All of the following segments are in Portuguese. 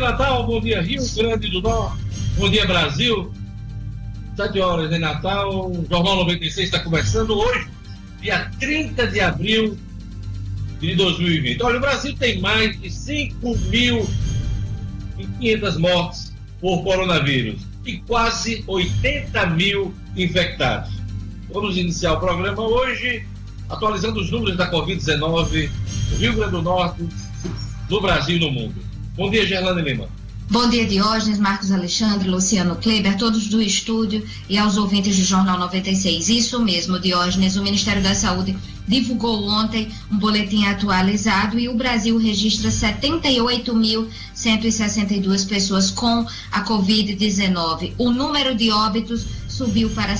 dia, Natal. Bom dia, Rio Grande do Norte. Bom dia, Brasil. Sete horas em Natal. O Jornal 96 está começando hoje, dia 30 de abril de 2020. Olha, o Brasil tem mais de 5.500 mortes por coronavírus e quase 80 mil infectados. Vamos iniciar o programa hoje atualizando os números da Covid-19 no Rio Grande do Norte, no Brasil e no mundo. Bom dia, Gerlane Lima. Bom dia, Diógenes, Marcos Alexandre, Luciano Kleber, todos do estúdio e aos ouvintes do Jornal 96. Isso mesmo, Diógenes, o Ministério da Saúde divulgou ontem um boletim atualizado e o Brasil registra 78.162 pessoas com a Covid-19. O número de óbitos subiu para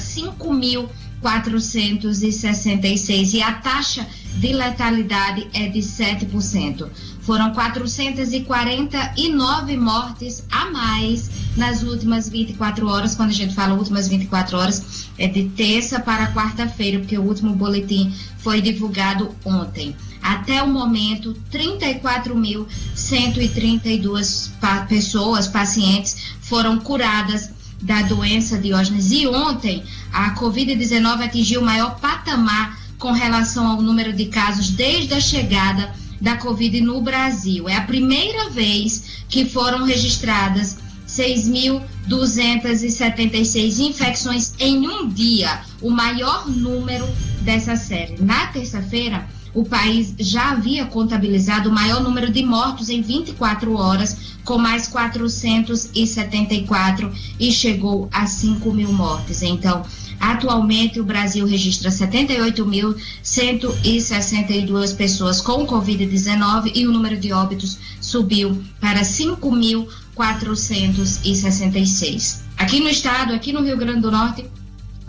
5.466 e a taxa de letalidade é de 7%. Foram 449 mortes a mais nas últimas 24 horas. Quando a gente fala últimas 24 horas, é de terça para quarta-feira, porque o último boletim foi divulgado ontem. Até o momento, 34.132 pa pessoas, pacientes, foram curadas da doença Diógenes. E ontem, a Covid-19 atingiu o maior patamar com relação ao número de casos desde a chegada da Covid no Brasil. É a primeira vez que foram registradas 6.276 infecções em um dia, o maior número dessa série. Na terça-feira, o país já havia contabilizado o maior número de mortos em 24 horas, com mais 474 e chegou a 5 mil mortes. Então, Atualmente, o Brasil registra 78.162 pessoas com Covid-19 e o número de óbitos subiu para 5.466. Aqui no estado, aqui no Rio Grande do Norte,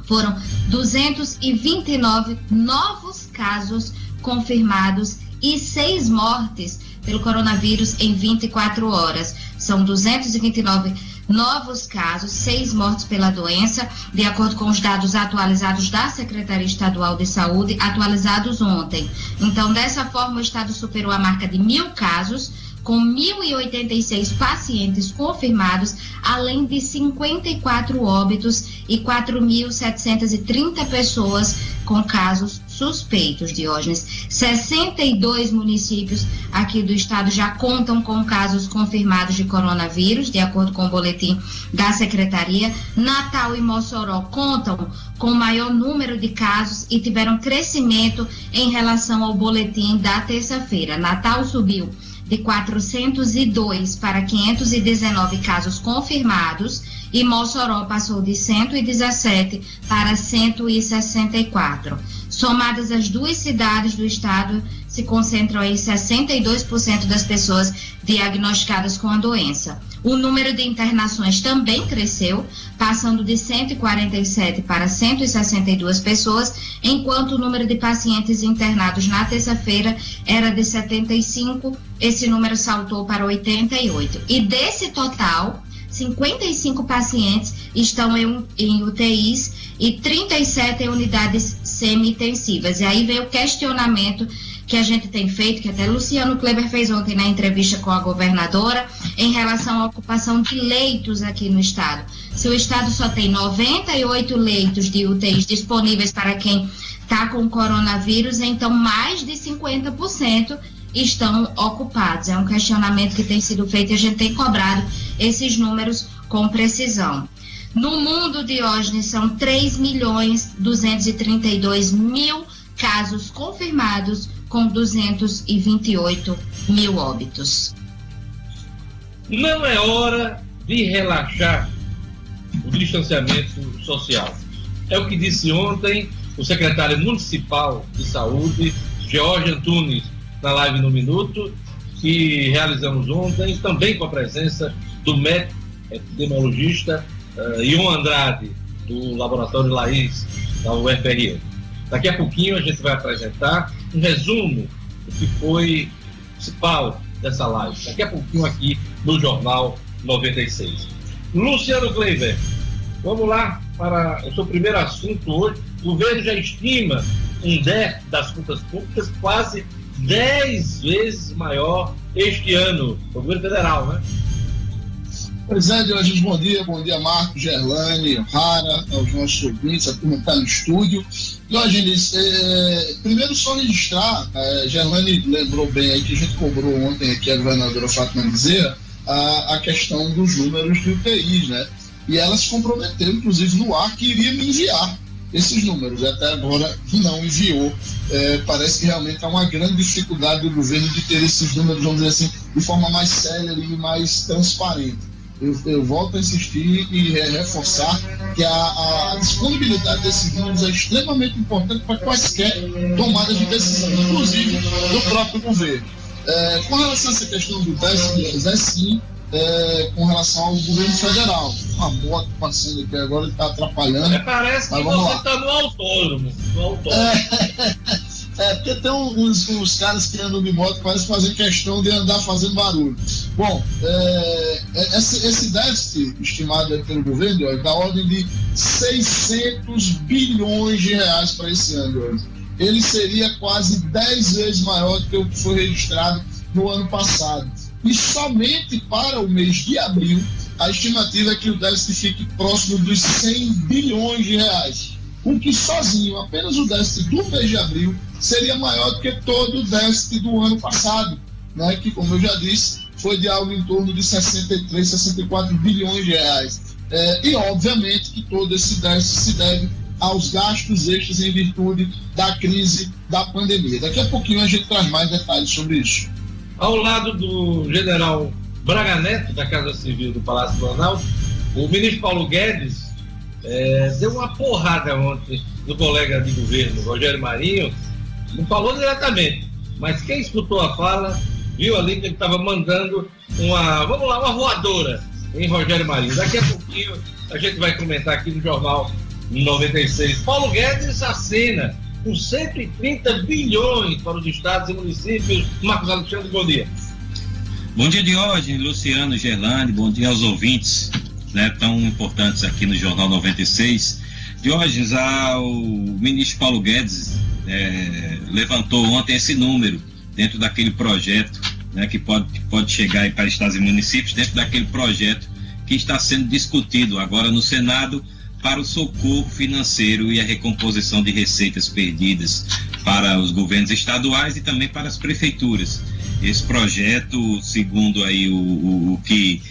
foram 229 novos casos confirmados e seis mortes pelo coronavírus em 24 horas. São 229 novos casos, seis mortes pela doença, de acordo com os dados atualizados da Secretaria Estadual de Saúde, atualizados ontem. Então, dessa forma, o estado superou a marca de mil casos com 1.086 pacientes confirmados, além de 54 óbitos e 4.730 pessoas com casos suspeitos, Diógenes. 62 municípios aqui do estado já contam com casos confirmados de coronavírus, de acordo com o boletim da Secretaria. Natal e Mossoró contam com maior número de casos e tiveram crescimento em relação ao boletim da terça-feira. Natal subiu de 402 para 519 casos confirmados e Mossoró passou de 117 para 164. Somadas as duas cidades do estado, se concentram em 62% das pessoas diagnosticadas com a doença. O número de internações também cresceu, passando de 147 para 162 pessoas, enquanto o número de pacientes internados na terça-feira era de 75, esse número saltou para 88. E desse total, 55 pacientes estão em, em UTIs e 37 em unidades semi-intensivas. E aí vem o questionamento que a gente tem feito, que até Luciano Kleber fez ontem na entrevista com a governadora, em relação à ocupação de leitos aqui no estado. Se o estado só tem 98 leitos de UTIs disponíveis para quem está com coronavírus, então mais de 50% estão ocupados. É um questionamento que tem sido feito e a gente tem cobrado esses números com precisão. No mundo, Diógenes, são 3 milhões 232 mil casos confirmados, com 228 mil óbitos. Não é hora de relaxar o distanciamento social. É o que disse ontem o secretário municipal de saúde, Jorge Antunes, na live no Minuto, que realizamos ontem, também com a presença do médico epidemiologista uh, Ion Andrade, do Laboratório Laís, da UFRN. Daqui a pouquinho a gente vai apresentar um resumo do que foi principal dessa live. Daqui a pouquinho aqui no Jornal 96. Luciano Kleiber, vamos lá para o seu primeiro assunto hoje. O governo já estima um déficit das contas públicas quase 10 vezes maior este ano, governo federal, né? Pois é, Diogenes, bom dia, bom dia, Marcos, Gerlane, Rara, aos nossos ouvintes, a turma está no estúdio. Diogenes, é, primeiro só registrar, é, Gerlane lembrou bem aí que a gente cobrou ontem aqui a governadora Fátima Bezerra a, a questão dos números de UTIs, né? E ela se comprometeu, inclusive, no ar, que iria me enviar esses números. Até agora não enviou. É, parece que realmente há uma grande dificuldade do governo de ter esses números, vamos dizer assim, de forma mais séria e mais transparente eu, eu, volto a insistir e reforçar que a, a, disponibilidade desses números é extremamente importante para quaisquer tomadas de decisão, inclusive do próprio governo. É, com relação a essa questão do déficit, é sim, é, com relação ao governo federal. Uma moto passando aqui agora está atrapalhando. É, parece que você está no autônomo. No autônomo. É, É, porque tem uns, uns caras que andam de moto quase fazem questão de andar fazendo barulho. Bom, é, é esse, esse déficit estimado pelo governo é da ordem de 600 bilhões de reais para esse ano. Ele seria quase 10 vezes maior do que o que foi registrado no ano passado. E somente para o mês de abril, a estimativa é que o déficit fique próximo dos 100 bilhões de reais o que sozinho, apenas o déficit do mês de abril, seria maior do que todo o déficit do ano passado, né, que, como eu já disse, foi de algo em torno de 63, 64 bilhões de reais. É, e, obviamente, que todo esse déficit se deve aos gastos extras em virtude da crise da pandemia. Daqui a pouquinho a gente traz mais detalhes sobre isso. Ao lado do general Braga Neto, da Casa Civil do Palácio do Planalto, o ministro Paulo Guedes é, deu uma porrada ontem no colega de governo, Rogério Marinho, não falou diretamente, mas quem escutou a fala viu ali que ele estava mandando uma, vamos lá, uma voadora em Rogério Marinho. Daqui a pouquinho a gente vai comentar aqui no Jornal 96. Paulo Guedes assina com 130 bilhões para os estados e municípios. Marcos Alexandre, bom dia. Bom dia, Diógenes, Luciano, Gerlande, bom dia aos ouvintes né, tão importantes aqui no Jornal 96. Diógenes, o ministro Paulo Guedes é, levantou ontem esse número dentro daquele projeto né, que, pode, que pode chegar para estados e municípios, dentro daquele projeto que está sendo discutido agora no Senado para o socorro financeiro e a recomposição de receitas perdidas para os governos estaduais e também para as prefeituras. Esse projeto, segundo aí o, o, o que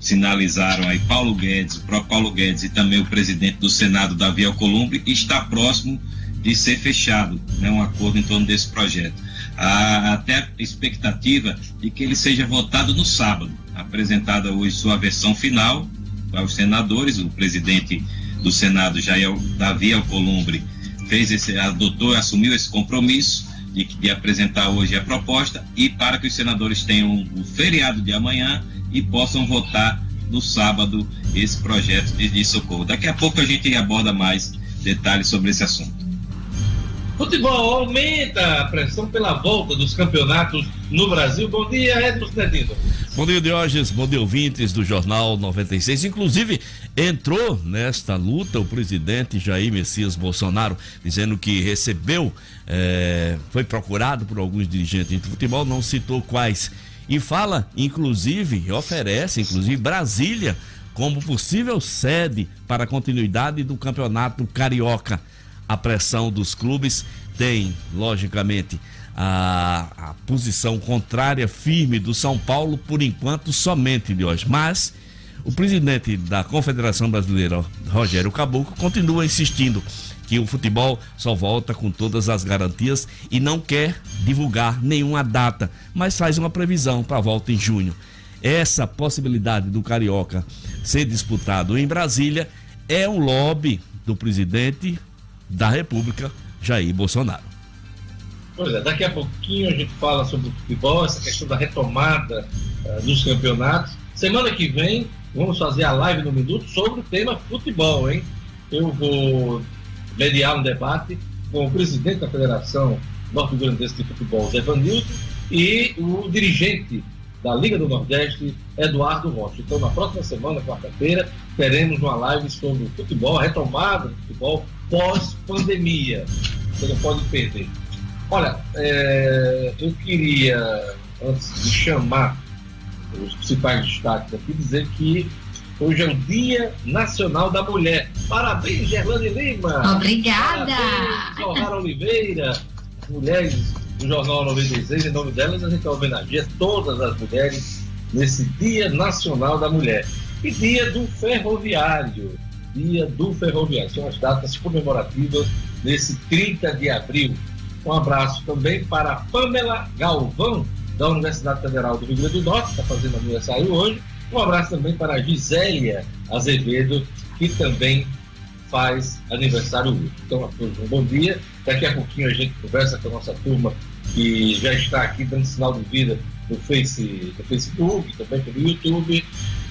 sinalizaram aí Paulo Guedes, o próprio Paulo Guedes e também o presidente do Senado, Davi Alcolumbre, está próximo de ser fechado né, um acordo em torno desse projeto. Há até a expectativa de que ele seja votado no sábado, apresentada hoje sua versão final aos senadores, o presidente do Senado, Jair Davi Alcolumbre, fez esse, adotou, assumiu esse compromisso de, de apresentar hoje a proposta e para que os senadores tenham o feriado de amanhã e possam votar no sábado esse projeto de socorro. Daqui a pouco a gente aborda mais detalhes sobre esse assunto. Futebol aumenta a pressão pela volta dos campeonatos no Brasil. Bom dia, Edson Cedino. Bom dia, Diógenes. Bom dia, ouvintes do Jornal 96. Inclusive, entrou nesta luta o presidente Jair Messias Bolsonaro, dizendo que recebeu, é, foi procurado por alguns dirigentes de futebol, não citou quais e fala, inclusive, oferece, inclusive, Brasília como possível sede para a continuidade do campeonato carioca. A pressão dos clubes tem, logicamente, a, a posição contrária firme do São Paulo, por enquanto, somente de hoje. Mas o presidente da Confederação Brasileira, Rogério Caboclo, continua insistindo que o futebol só volta com todas as garantias e não quer divulgar nenhuma data, mas faz uma previsão para a volta em junho. Essa possibilidade do Carioca ser disputado em Brasília é um lobby do presidente da República, Jair Bolsonaro. Pois é, daqui a pouquinho a gente fala sobre o futebol, essa questão da retomada uh, dos campeonatos. Semana que vem vamos fazer a live no Minuto sobre o tema futebol, hein? Eu vou mediar um debate com o presidente da Federação Norte-Grandense de Futebol, Zé Vanildo, e o dirigente da Liga do Nordeste, Eduardo Rocha. Então, na próxima semana, quarta-feira, teremos uma live sobre o futebol, a retomada do futebol pós-pandemia. Você não pode perder. Olha, é, eu queria, antes de chamar os principais destaques aqui, dizer que Hoje é o Dia Nacional da Mulher. Parabéns, Gerlane Lima. Obrigada. Parabéns, Oliveira. Mulheres do Jornal 96, em nome delas, a gente homenageia todas as mulheres nesse Dia Nacional da Mulher. E Dia do Ferroviário. Dia do Ferroviário. São as datas comemorativas nesse 30 de abril. Um abraço também para Pamela Galvão, da Universidade Federal do Rio Grande do Norte, que está fazendo aniversário hoje. Um abraço também para a Gisélia Azevedo, que também faz aniversário hoje. Então, a todos um bom dia. Daqui a pouquinho a gente conversa com a nossa turma que já está aqui dando sinal de vida no, face, no Facebook, também pelo YouTube.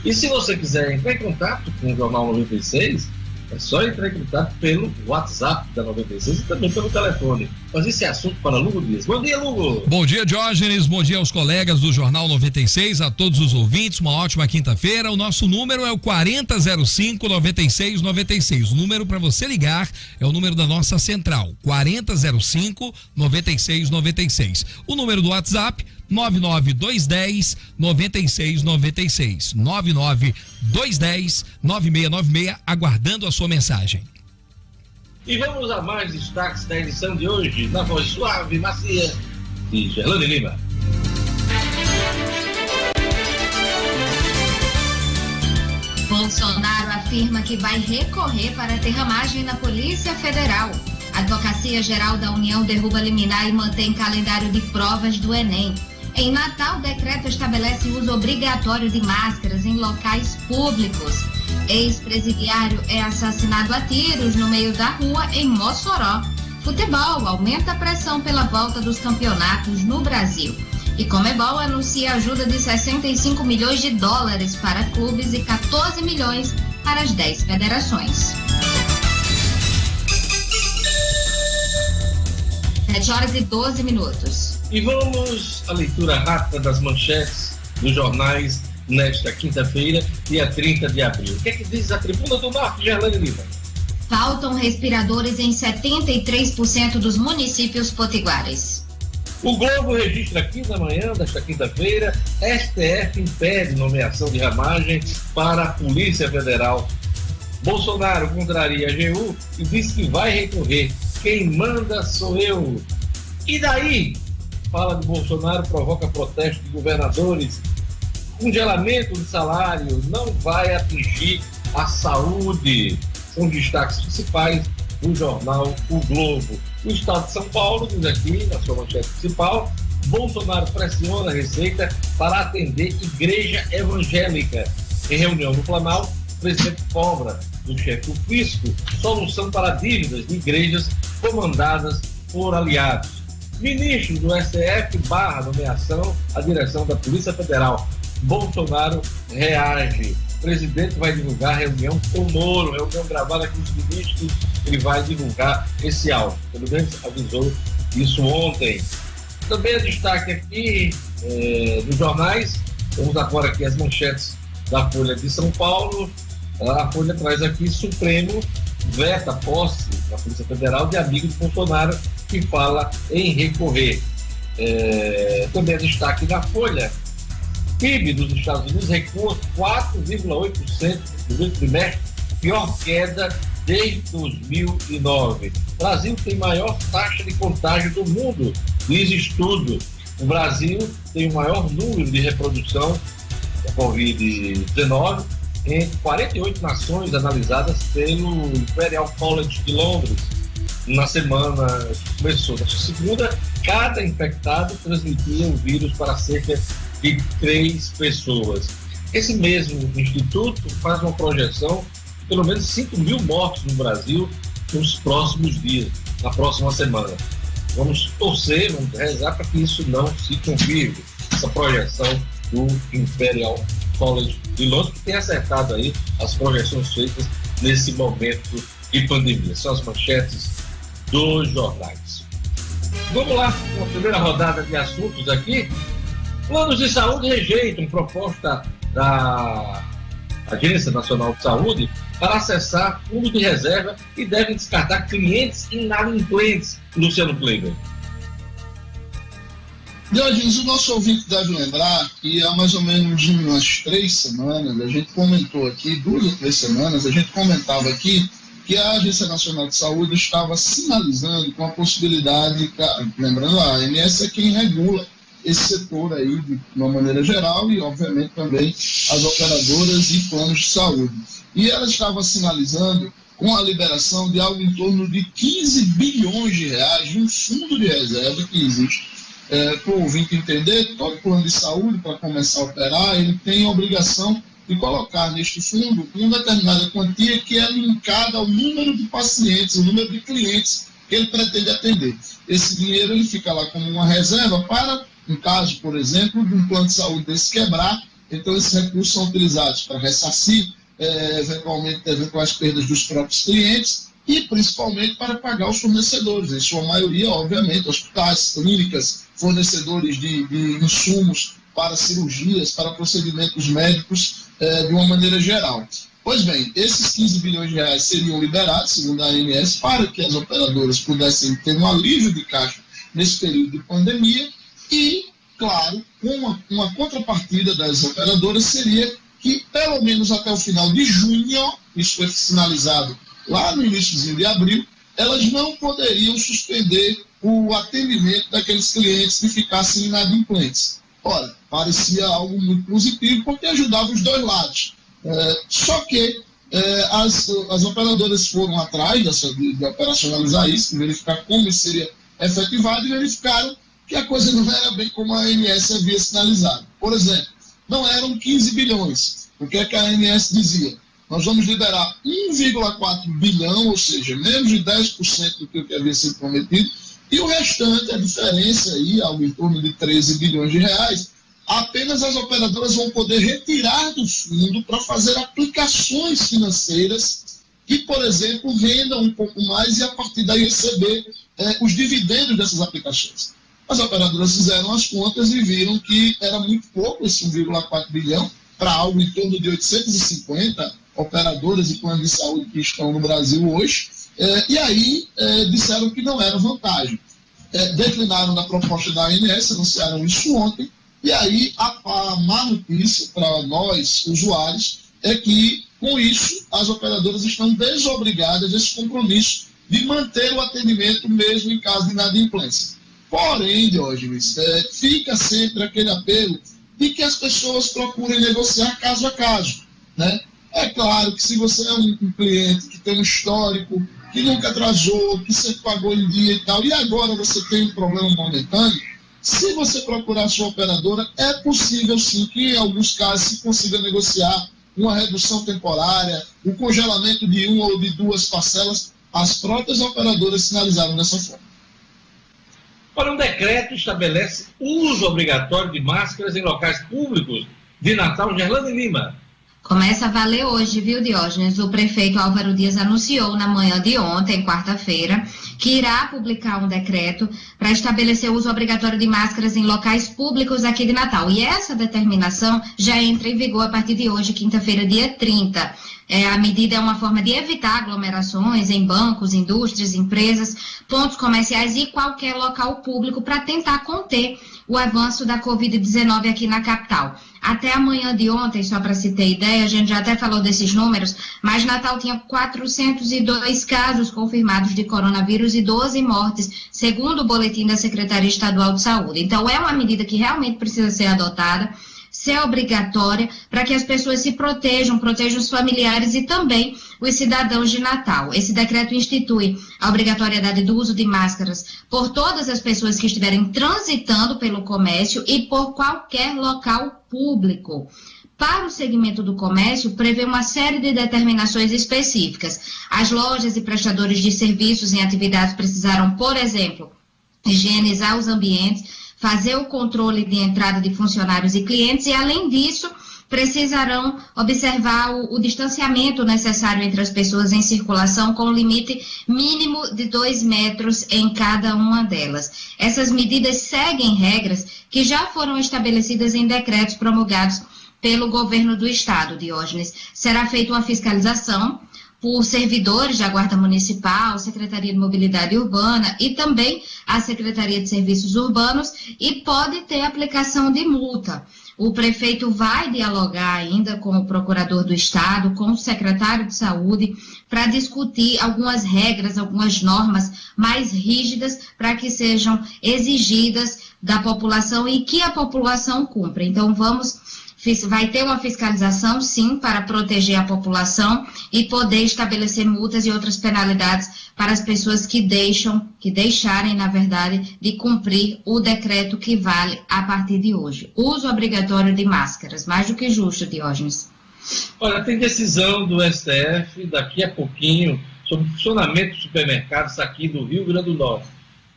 E se você quiser entrar em contato com o Jornal 96, é só entrar em contato pelo WhatsApp da 96 e também pelo telefone. Mas esse assunto para Lugo Dias. Bom dia, Lugo. Bom dia, Diógenes. Bom dia aos colegas do Jornal 96, a todos os ouvintes. Uma ótima quinta-feira. O nosso número é o 4005 9696. O número para você ligar é o número da nossa central, 4005 9696. O número do WhatsApp 99210 9696. 99210 9696, aguardando a sua mensagem. E vamos a mais destaques da edição de hoje, na voz suave, macia de Gerlane Lima. Bolsonaro afirma que vai recorrer para derramagem na Polícia Federal. Advocacia Geral da União derruba liminar e mantém calendário de provas do Enem. Em Natal, decreto estabelece uso obrigatório de máscaras em locais públicos. Ex-presidiário é assassinado a tiros no meio da rua em Mossoró. Futebol aumenta a pressão pela volta dos campeonatos no Brasil. E Comebol anuncia ajuda de 65 milhões de dólares para clubes e 14 milhões para as 10 federações. 7 horas e 12 minutos. E vamos à leitura rápida das manchetes dos jornais nesta quinta-feira, dia 30 de abril. O que é que diz a Tribuna do Norte, Gerlane Lima? Faltam respiradores em 73% dos municípios potiguares. O Globo registra aqui na manhã desta quinta-feira, STF impede nomeação de ramagem para a Polícia Federal. Bolsonaro contraria a AGU e diz que vai recorrer. Quem manda sou eu. E daí? Fala de Bolsonaro provoca protesto de governadores. Congelamento de salário não vai atingir a saúde. São destaques principais do jornal O Globo. O Estado de São Paulo diz aqui, na sua manchete principal, Bolsonaro pressiona a Receita para atender igreja evangélica. Em reunião no Planalto, o presidente cobra do chefe do fisco solução para dívidas de igrejas comandadas por aliados. Ministro do STF barra nomeação à direção da Polícia Federal. Bolsonaro reage. O presidente vai divulgar reunião com o Moro, reunião gravada com os ministros, ele vai divulgar esse áudio. Pelo menos avisou isso ontem. Também é destaque aqui é, nos jornais, vamos agora aqui as manchetes da Folha de São Paulo. A Folha traz aqui Supremo veta posse da Polícia Federal de amigo de Bolsonaro que fala em recorrer. É, também é destaque da Folha. PIB dos Estados Unidos recua 4,8% no primeiro trimestre, pior queda desde 2009. O Brasil tem maior taxa de contágio do mundo, diz estudo. O Brasil tem o maior número de reprodução da Covid-19 entre 48 nações analisadas pelo Imperial College de Londres na semana começou. Nessa segunda, cada infectado transmitia o vírus para cerca de três pessoas. Esse mesmo instituto faz uma projeção de pelo menos 5 mil mortos no Brasil nos próximos dias, na próxima semana. Vamos torcer, vamos rezar para que isso não se confirme, essa projeção do Imperial College de Londres, que tem acertado aí as projeções feitas nesse momento de pandemia. São as manchetes dos jornais. Vamos lá, com a primeira rodada de assuntos aqui. Planos de saúde rejeitam proposta da Agência Nacional de Saúde para acessar fundo de reserva e devem descartar clientes inadimplentes. Luciano Kleiber. Diogenes, o nosso ouvinte deve lembrar que há mais ou menos umas três semanas, a gente comentou aqui, duas ou três semanas, a gente comentava aqui que a Agência Nacional de Saúde estava sinalizando com a possibilidade, lembrando, a ANS é quem regula esse setor aí de uma maneira geral e, obviamente, também as operadoras e planos de saúde. E ela estava sinalizando com a liberação de algo em torno de 15 bilhões de reais de um fundo de reserva que existe. É, para o ouvinte entender, todo plano de saúde, para começar a operar, ele tem a obrigação de colocar neste fundo uma determinada quantia que é linkada ao número de pacientes, o número de clientes que ele pretende atender. Esse dinheiro ele fica lá como uma reserva para, em caso, por exemplo, de um plano de saúde desse quebrar, então esses recursos são utilizados para ressarcir é, eventualmente eventuais perdas dos próprios clientes e principalmente para pagar os fornecedores, em sua maioria, obviamente, hospitais, clínicas, fornecedores de, de insumos para cirurgias, para procedimentos médicos é, de uma maneira geral. Pois bem, esses 15 bilhões de reais seriam liberados, segundo a ANS, para que as operadoras pudessem ter um alívio de caixa nesse período de pandemia e, claro, uma, uma contrapartida das operadoras seria que pelo menos até o final de junho, isso foi sinalizado lá no início de abril, elas não poderiam suspender o atendimento daqueles clientes que ficassem inadimplentes. Ora, parecia algo muito positivo porque ajudava os dois lados. É, só que é, as, as operadoras foram atrás dessa, de, de operacionalizar isso, de verificar como isso seria efetivado e verificaram que a coisa não era bem como a ANS havia sinalizado. Por exemplo, não eram 15 bilhões. O que, é que a ANS dizia? Nós vamos liberar 1,4 bilhão, ou seja, menos de 10% do que havia sido prometido, e o restante, a diferença aí, algo em torno de 13 bilhões de reais, apenas as operadoras vão poder retirar do fundo para fazer aplicações financeiras que, por exemplo, vendam um pouco mais e a partir daí receber eh, os dividendos dessas aplicações. As operadoras fizeram as contas e viram que era muito pouco esse 1,4 bilhão para algo em torno de 850 operadoras e planos de saúde que estão no Brasil hoje. É, e aí é, disseram que não era vantagem. É, declinaram na proposta da ANS, anunciaram isso ontem, e aí a, a má notícia para nós, usuários, é que com isso as operadoras estão desobrigadas desse compromisso de manter o atendimento mesmo em caso de inadimplência. Porém, Diógenes, é, fica sempre aquele apelo de que as pessoas procurem negociar caso a caso. Né? É claro que se você é um, cliente que tem um histórico, que nunca atrasou, que sempre pagou em dia e tal, e agora você tem um problema momentâneo, se você procurar a sua operadora, é possível sim que em alguns casos se consiga negociar uma redução temporária, o um congelamento de uma ou de duas parcelas. As próprias operadoras sinalizaram dessa forma. Olha, um decreto estabelece uso obrigatório de máscaras em locais públicos de Natal, Gerlando Lima. Começa a valer hoje, viu, Diógenes? O prefeito Álvaro Dias anunciou na manhã de ontem, quarta-feira, que irá publicar um decreto para estabelecer o uso obrigatório de máscaras em locais públicos aqui de Natal. E essa determinação já entra em vigor a partir de hoje, quinta-feira, dia 30. É, a medida é uma forma de evitar aglomerações em bancos, indústrias, empresas, pontos comerciais e qualquer local público para tentar conter o avanço da Covid-19 aqui na capital. Até amanhã de ontem, só para se ter ideia, a gente já até falou desses números, mas Natal tinha 402 casos confirmados de coronavírus e 12 mortes, segundo o boletim da Secretaria Estadual de Saúde. Então, é uma medida que realmente precisa ser adotada ser obrigatória para que as pessoas se protejam, protejam os familiares e também os cidadãos de Natal. Esse decreto institui a obrigatoriedade do uso de máscaras por todas as pessoas que estiverem transitando pelo comércio e por qualquer local público. Para o segmento do comércio, prevê uma série de determinações específicas. As lojas e prestadores de serviços em atividades precisarão, por exemplo, higienizar os ambientes, fazer o controle de entrada de funcionários e clientes e, além disso, precisarão observar o, o, distanciamento necessário entre as pessoas em circulação, com limite mínimo de dois metros em cada uma delas. Essas medidas seguem regras que já foram estabelecidas em decretos promulgados pelo governo do estado, Diógenes. Será feita uma fiscalização por servidores da Guarda Municipal, Secretaria de Mobilidade Urbana e também a Secretaria de Serviços Urbanos e pode ter aplicação de multa. O prefeito vai dialogar ainda com o procurador do Estado, com o secretário de Saúde, para discutir algumas regras, algumas normas mais rígidas para que sejam exigidas da população e que a população cumpra. Então, vamos vai ter uma fiscalização, sim, para proteger a população e poder estabelecer multas e outras penalidades para as pessoas que deixam, que deixarem, na verdade, de cumprir o decreto que vale a partir de hoje. Uso obrigatório de máscaras, mais do que justo, Diógenes. Olha, tem decisão do STF daqui a pouquinho sobre o funcionamento dos supermercados aqui do Rio Grande do Norte.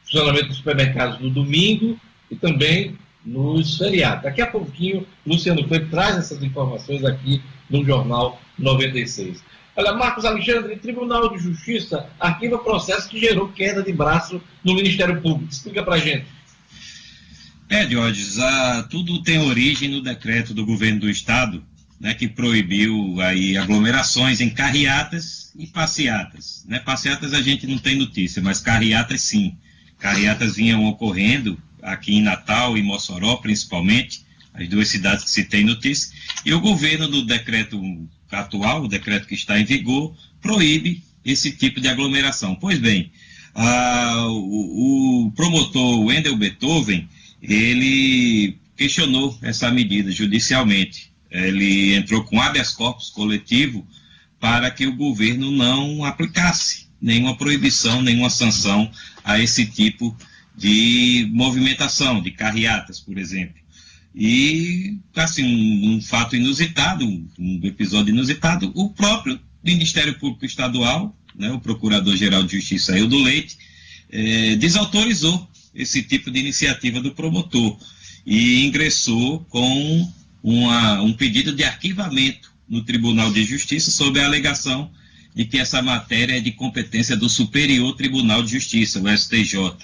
Funcionamento dos supermercados no domingo e também nos feriados. Daqui a pouquinho, Luciano Freire traz essas informações aqui no Jornal 96. Olha, Marcos Alexandre, Tribunal de Justiça arquiva processo que gerou queda de braço no Ministério Público. Explica pra gente. É, Diógenes, ah, tudo tem origem no decreto do governo do Estado, né, que proibiu aí aglomerações em carreatas e passeatas. Né? Passeatas a gente não tem notícia, mas carreatas sim. Carreatas vinham ocorrendo aqui em Natal e Mossoró, principalmente, as duas cidades que se tem notícia, e o governo, no decreto atual, o decreto que está em vigor, proíbe esse tipo de aglomeração. Pois bem, a, o, o, promotor Wendel Beethoven, ele questionou essa medida judicialmente. Ele entrou com habeas corpus coletivo para que o governo não aplicasse nenhuma proibição, nenhuma sanção a esse tipo de movimentação, de carreatas, por exemplo. E, assim, um, um fato inusitado, um, episódio inusitado, o próprio Ministério Público Estadual, né, o Procurador-Geral de Justiça, Eudo Leite, é, desautorizou esse tipo de iniciativa do promotor e ingressou com uma, um pedido de arquivamento no Tribunal de Justiça sob a alegação de que essa matéria é de competência do Superior Tribunal de Justiça, o STJ.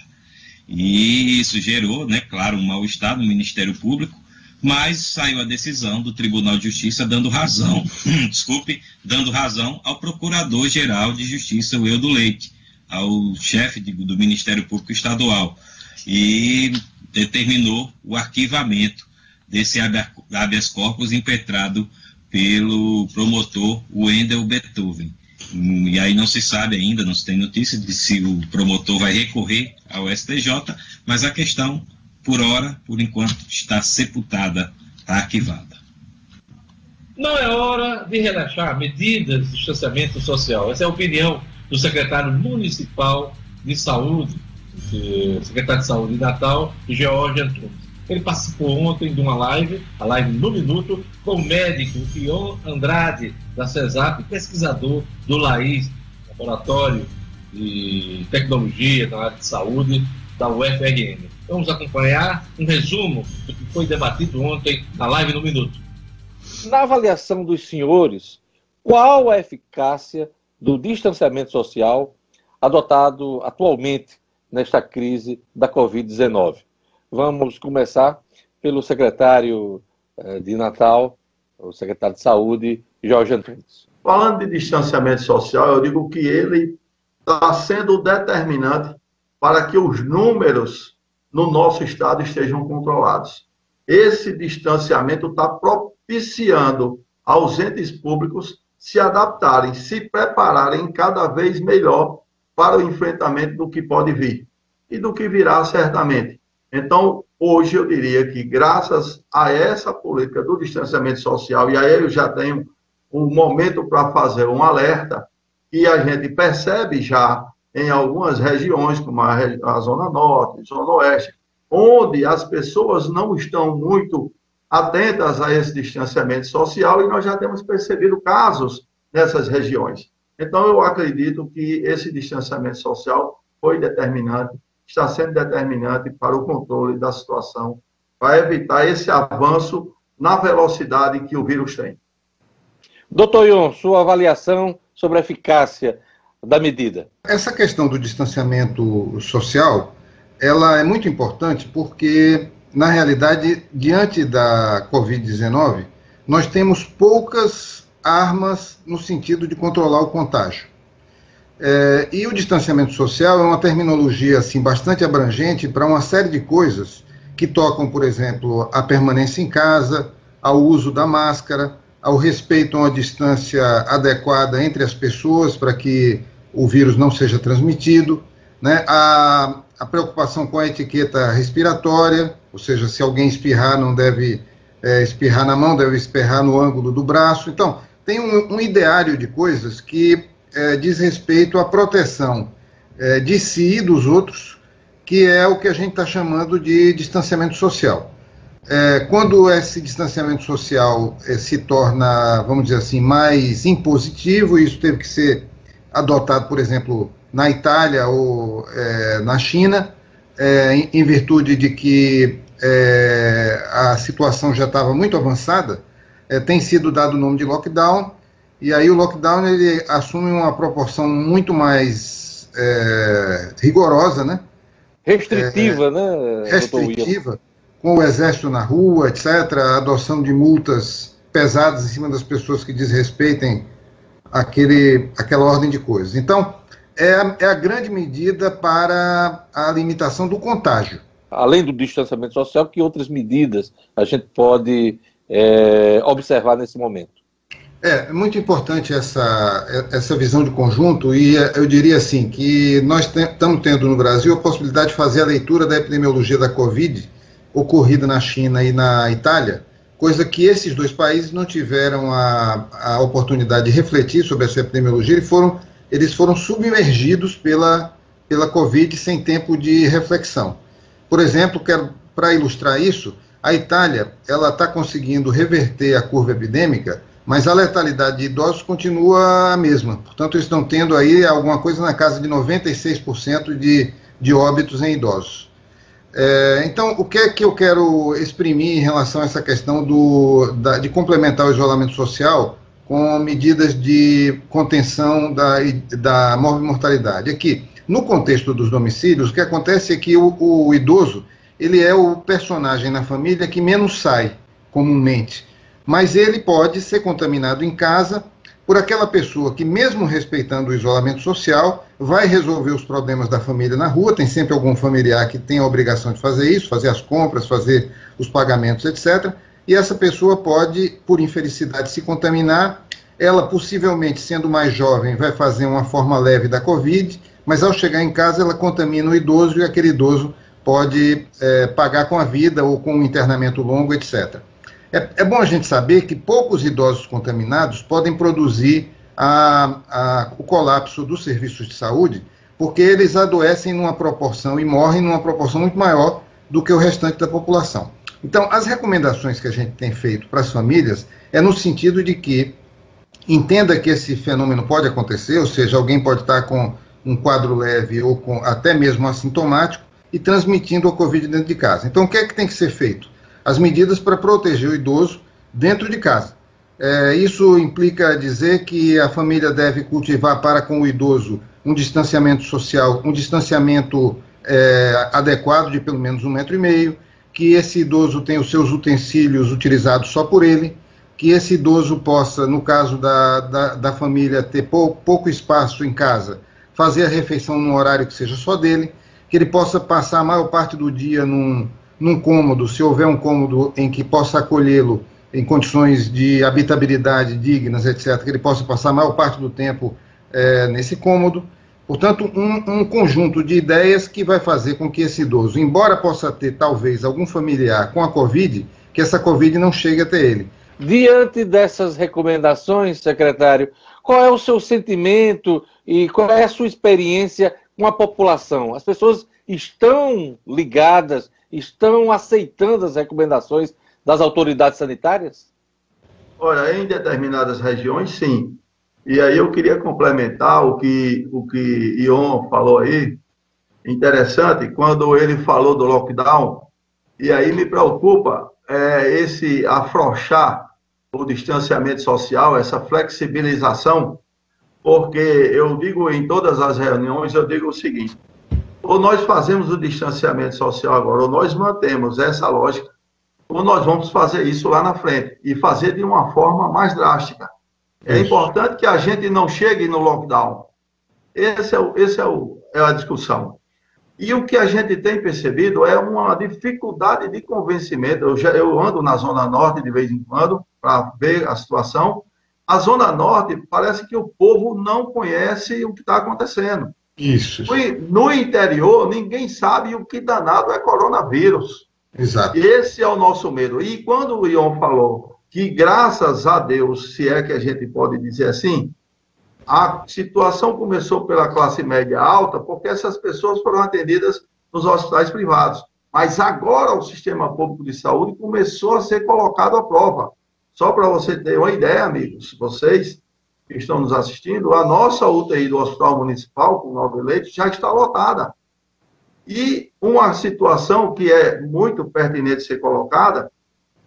E isso gerou, né, claro, um mal-estar no Ministério Público, mas saiu a decisão do Tribunal de Justiça dando razão, desculpe, dando razão ao Procurador-Geral de Justiça, o Eudo Leite, ao chefe do Ministério Público Estadual, e determinou o arquivamento desse habeas corpus impetrado pelo promotor Wendel Beethoven. E aí não se sabe ainda, não se tem notícia de se o promotor vai recorrer ao STJ, mas a questão, por hora, por enquanto, está sepultada, está arquivada. Não é hora de relaxar medidas de distanciamento social. Essa é a opinião do secretário municipal de saúde, secretário de saúde de Natal, George Antunes. Ele participou ontem de uma live, a live no minuto, com o médico Ion Andrade, da CESAP, pesquisador do LAIS, Laboratório de Tecnologia na área de Saúde da UFRN. Vamos acompanhar um resumo do que foi debatido ontem na live no minuto. Na avaliação dos senhores, qual a eficácia do distanciamento social adotado atualmente nesta crise da Covid-19? Vamos começar pelo secretário eh, de Natal, o secretário de Saúde, Jorge Antunes. Falando de distanciamento social, eu digo que ele está sendo determinante para que os números no nosso estado estejam controlados. Esse distanciamento está propiciando aos entes públicos se adaptarem, se prepararem cada vez melhor para o enfrentamento do que pode vir e do que virá certamente. Então, hoje eu diria que, graças a essa política do distanciamento social, e aí eu já tenho um momento para fazer um alerta, que a gente percebe já em algumas regiões, como a, a Zona Norte, Zona Oeste, onde as pessoas não estão muito atentas a esse distanciamento social e nós já temos percebido casos nessas regiões. Então, eu acredito que esse distanciamento social foi determinante está sendo determinante para o controle da situação, para evitar esse avanço na velocidade que o vírus tem. Doutor Ion, sua avaliação sobre a eficácia da medida. Essa questão do distanciamento social, ela é muito importante porque, na realidade, diante da Covid-19, nós temos poucas armas no sentido de controlar o contágio. É, e o distanciamento social é uma terminologia assim bastante abrangente para uma série de coisas que tocam, por exemplo, a permanência em casa, ao uso da máscara, ao respeito a uma distância adequada entre as pessoas para que o vírus não seja transmitido, né? a, a preocupação com a etiqueta respiratória, ou seja, se alguém espirrar, não deve é, espirrar na mão, deve espirrar no ângulo do braço. Então, tem um, um ideário de coisas que é, diz respeito à proteção é, de si e dos outros, que é o que a gente está chamando de distanciamento social. É, quando esse distanciamento social é, se torna, vamos dizer assim, mais impositivo, isso teve que ser adotado, por exemplo, na Itália ou é, na China, é, em, em, virtude de que é, a situação já estava muito avançada, tem sido dado o nome de lockdown, e aí o lockdown ele assume uma proporção muito mais é, rigorosa, né? Restritiva, é, né? Restritiva, com o exército na rua, etc., a adoção de multas pesadas em cima das pessoas que desrespeitem aquele, aquela ordem de coisas. Então, é a, é a grande medida para a limitação do contágio. Além do distanciamento social, que outras medidas a gente pode é, observar nesse momento? É, é muito importante essa, essa visão de conjunto e é, eu diria assim que nós estamos tendo no Brasil a possibilidade de fazer a leitura da epidemiologia da Covid ocorrida na China e na Itália, coisa que esses dois países não tiveram a, a oportunidade de refletir sobre essa epidemiologia e foram, eles foram submergidos pela, pela Covid sem tempo de reflexão. Por exemplo, para ilustrar isso, a Itália ela está conseguindo reverter a curva epidêmica mas a letalidade de idosos continua a mesma. Portanto, estão tendo aí alguma coisa na casa de 96% de, de óbitos em idosos. É, então, o que é que eu quero exprimir em relação a essa questão do, da, de complementar o isolamento social com medidas de contenção da, da mortalidade? Aqui, no contexto dos domicílios, o que acontece é que o, o idoso ele é o personagem na família que menos sai, comumente mas ele pode ser contaminado em casa por aquela pessoa que, mesmo respeitando o isolamento social, vai resolver os problemas da família na rua. Tem sempre algum familiar que tem a obrigação de fazer isso, fazer as compras, fazer os pagamentos, etc. E essa pessoa pode, por infelicidade, se contaminar. Ela, possivelmente, sendo mais jovem, vai fazer uma forma leve da Covid, mas ao chegar em casa, ela contamina o idoso e aquele idoso pode é, pagar com a vida ou com um internamento longo, etc. É, é bom a gente saber que poucos idosos contaminados podem produzir a, a, o colapso dos serviços de saúde, porque eles adoecem numa proporção e morrem numa proporção muito maior do que o restante da população. Então, as recomendações que a gente tem feito para as famílias é no sentido de que entenda que esse fenômeno pode acontecer, ou seja, alguém pode estar com um quadro leve ou com até mesmo assintomático e transmitindo a Covid dentro de casa. Então, o que é que tem que ser feito? as medidas para proteger o idoso dentro de casa. É, isso implica dizer que a família deve cultivar para com o idoso um distanciamento social, um distanciamento é, adequado de pelo menos um metro e meio, que esse idoso tenha os seus utensílios utilizados só por ele, que esse idoso possa, no caso da, da, da família, ter pou, pouco espaço em casa, fazer a refeição num horário que seja só dele, que ele possa passar a maior parte do dia num, num cômodo, se houver um cômodo em que possa acolhê-lo em condições de habitabilidade dignas, etc., que ele possa passar a maior parte do tempo é, nesse cômodo. Portanto, um, um, conjunto de ideias que vai fazer com que esse idoso, embora possa ter talvez algum familiar com a Covid, que essa Covid não chegue até ele. Diante dessas recomendações, secretário, qual é o seu sentimento e qual é a sua experiência com a população? As pessoas estão ligadas estão aceitando as recomendações das autoridades sanitárias? Olha, em determinadas regiões, sim. E aí eu queria complementar o que o que Ion falou aí. Interessante, quando ele falou do lockdown, e aí me preocupa é, esse afrouxar o distanciamento social, essa flexibilização, porque eu digo em todas as reuniões, eu digo o seguinte, ou nós fazemos o distanciamento social agora, ou nós mantemos essa lógica, ou nós vamos fazer isso lá na frente e fazer de uma forma mais drástica. É importante que a gente não chegue no lockdown. Esse é, o, esse é, o, é a discussão. E o que a gente tem percebido é uma dificuldade de convencimento. Eu, já, eu ando na Zona Norte de vez em quando para ver a situação. A Zona Norte parece que o povo não conhece o que está acontecendo. Isso. No, no interior, ninguém sabe o que danado é coronavírus. Exato. Esse é o nosso medo. E quando o Ion falou que, graças a Deus, se é que a gente pode dizer assim, a situação começou pela classe média alta, porque essas pessoas foram atendidas nos hospitais privados. Mas agora o sistema público de saúde começou a ser colocado à prova. Só para você ter uma ideia, amigos, vocês que estão nos assistindo, a nossa UTI do Hospital Municipal, com nove leitos, já está lotada. E uma situação que é muito pertinente ser colocada,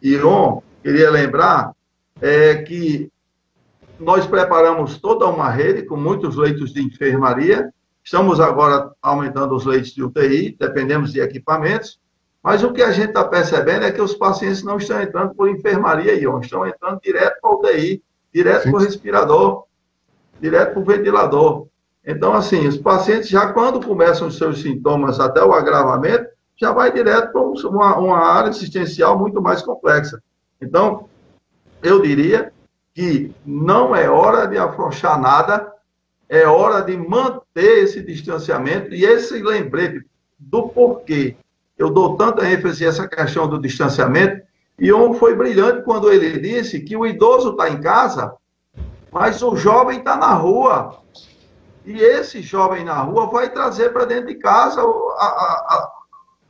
Iron, queria lembrar, é que nós preparamos toda uma rede com muitos leitos de enfermaria. Estamos agora aumentando os leitos de UTI, dependemos de equipamentos. Mas o que a gente está percebendo é que os pacientes não estão entrando por enfermaria, Ion, estão entrando direto para UTI, direto para o respirador, direto para o ventilador. Então, assim, os pacientes já quando começam os seus sintomas até o agravamento, já vai direto para uma, uma área assistencial muito mais complexa. Então, eu diria que não é hora de afrouxar nada, é hora de manter esse distanciamento e esse lembrete do porquê eu dou tanta ênfase a essa questão do distanciamento. E um foi brilhante quando ele disse que o idoso está em casa, mas o jovem está na rua. E esse jovem na rua vai trazer para dentro de casa a, a,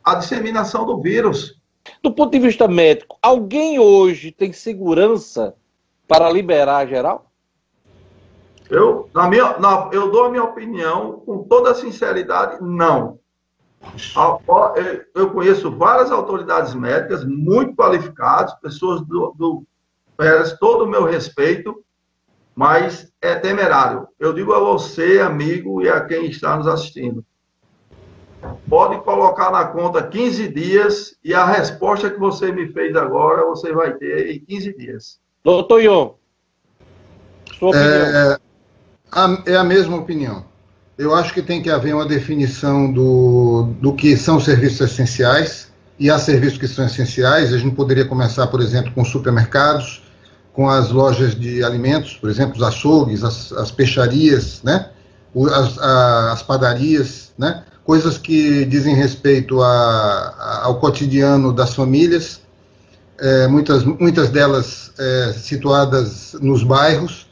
a, a disseminação do vírus. Do ponto de vista médico, alguém hoje tem segurança para liberar geral? Eu, na minha, na, eu dou a minha opinião com toda sinceridade, não. Eu conheço várias autoridades médicas muito qualificadas, pessoas do, do todo o meu respeito, mas é temerário. Eu digo a você, amigo, e a quem está nos assistindo. Pode colocar na conta 15 dias e a resposta que você me fez agora você vai ter em 15 dias. Doutor Ion, sua opinião. É, a, é a mesma opinião. Eu acho que tem que haver uma definição do, do que são serviços essenciais, e há serviços que são essenciais. A gente poderia começar, por exemplo, com supermercados, com as lojas de alimentos, por exemplo, os açougues, as, as peixarias, né? as, as padarias, né? coisas que dizem respeito a, a, ao cotidiano das famílias, é, muitas, muitas delas é, situadas nos bairros.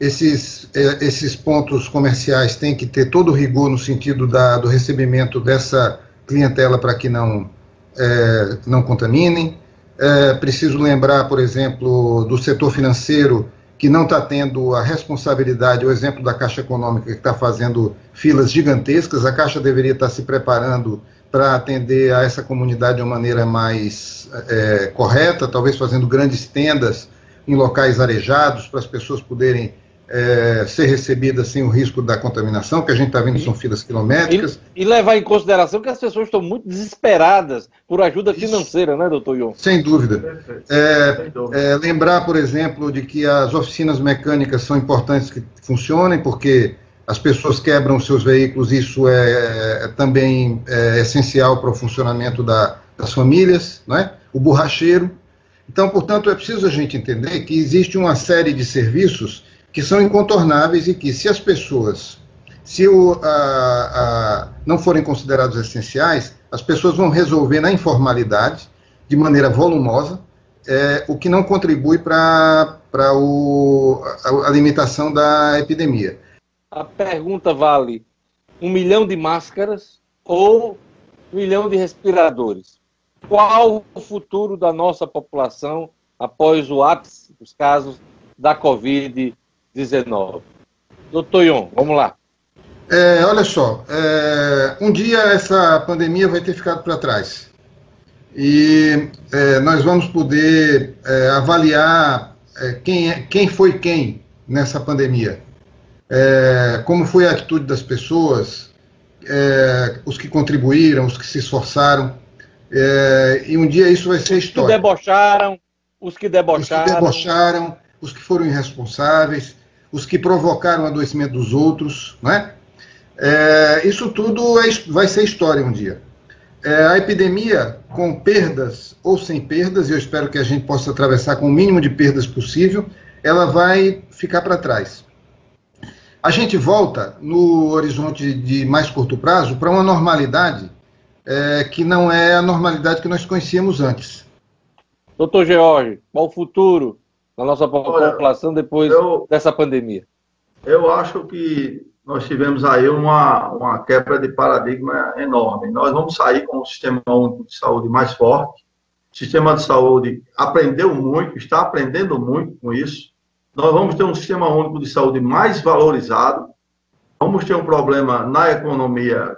Esses, é, esses pontos comerciais têm que ter todo o rigor no sentido da, do recebimento dessa clientela para que não, é, não contaminem. É, preciso lembrar, por exemplo, do setor financeiro, que não está tendo a responsabilidade, o exemplo da Caixa Econômica, que está fazendo filas gigantescas. A Caixa deveria estar tá se preparando para atender a essa comunidade de uma maneira mais é, correta, talvez fazendo grandes tendas em locais arejados para as pessoas poderem é, ser recebidas sem o risco da contaminação, que a gente está vendo são filas quilométricas. E, e, levar em consideração que as pessoas estão muito desesperadas por ajuda Isso. financeira, né, doutor Ion? Sem dúvida. É, é, lembrar, por exemplo, de que as oficinas mecânicas são importantes que funcionem, porque as pessoas quebram seus veículos, isso é, é também é essencial para o funcionamento da, das famílias, não é? o borracheiro. Então, portanto, é preciso a gente entender que existe uma série de serviços que são incontornáveis e que, se as pessoas, se o, a, a, não forem considerados essenciais, as pessoas vão resolver na informalidade, de maneira volumosa, é, o que não contribui para a, a limitação da epidemia. A pergunta vale um milhão de máscaras ou um milhão de respiradores? Qual o futuro da nossa população após o ápice dos casos da Covid-19? Doutor Ion, vamos lá. É, olha só, é, um dia essa pandemia vai ter ficado para trás. E é, nós vamos poder é, avaliar é, quem, é, quem foi quem nessa pandemia como foi a atitude das pessoas, os que contribuíram, os que se esforçaram. E um dia isso vai ser história. Os que debocharam, os que debocharam. Os que debocharam. Os que foram irresponsáveis, os que provocaram o adoecimento dos outros, não é? é isso tudo é, vai ser história um dia. É, a epidemia, com perdas ou sem perdas, e eu espero que a gente possa atravessar com o mínimo de perdas possível, ela vai ficar para trás. A gente volta, no horizonte de mais curto prazo, para uma normalidade é, que não é a normalidade que nós conhecíamos antes. Doutor George, qual o futuro da nossa população depois eu, dessa pandemia? Eu acho que nós tivemos aí uma, uma quebra de paradigma enorme. Nós vamos sair com um sistema único de saúde mais forte. O sistema de saúde aprendeu muito, está aprendendo muito com isso. Nós vamos ter um sistema único de saúde mais valorizado. Vamos ter um problema na economia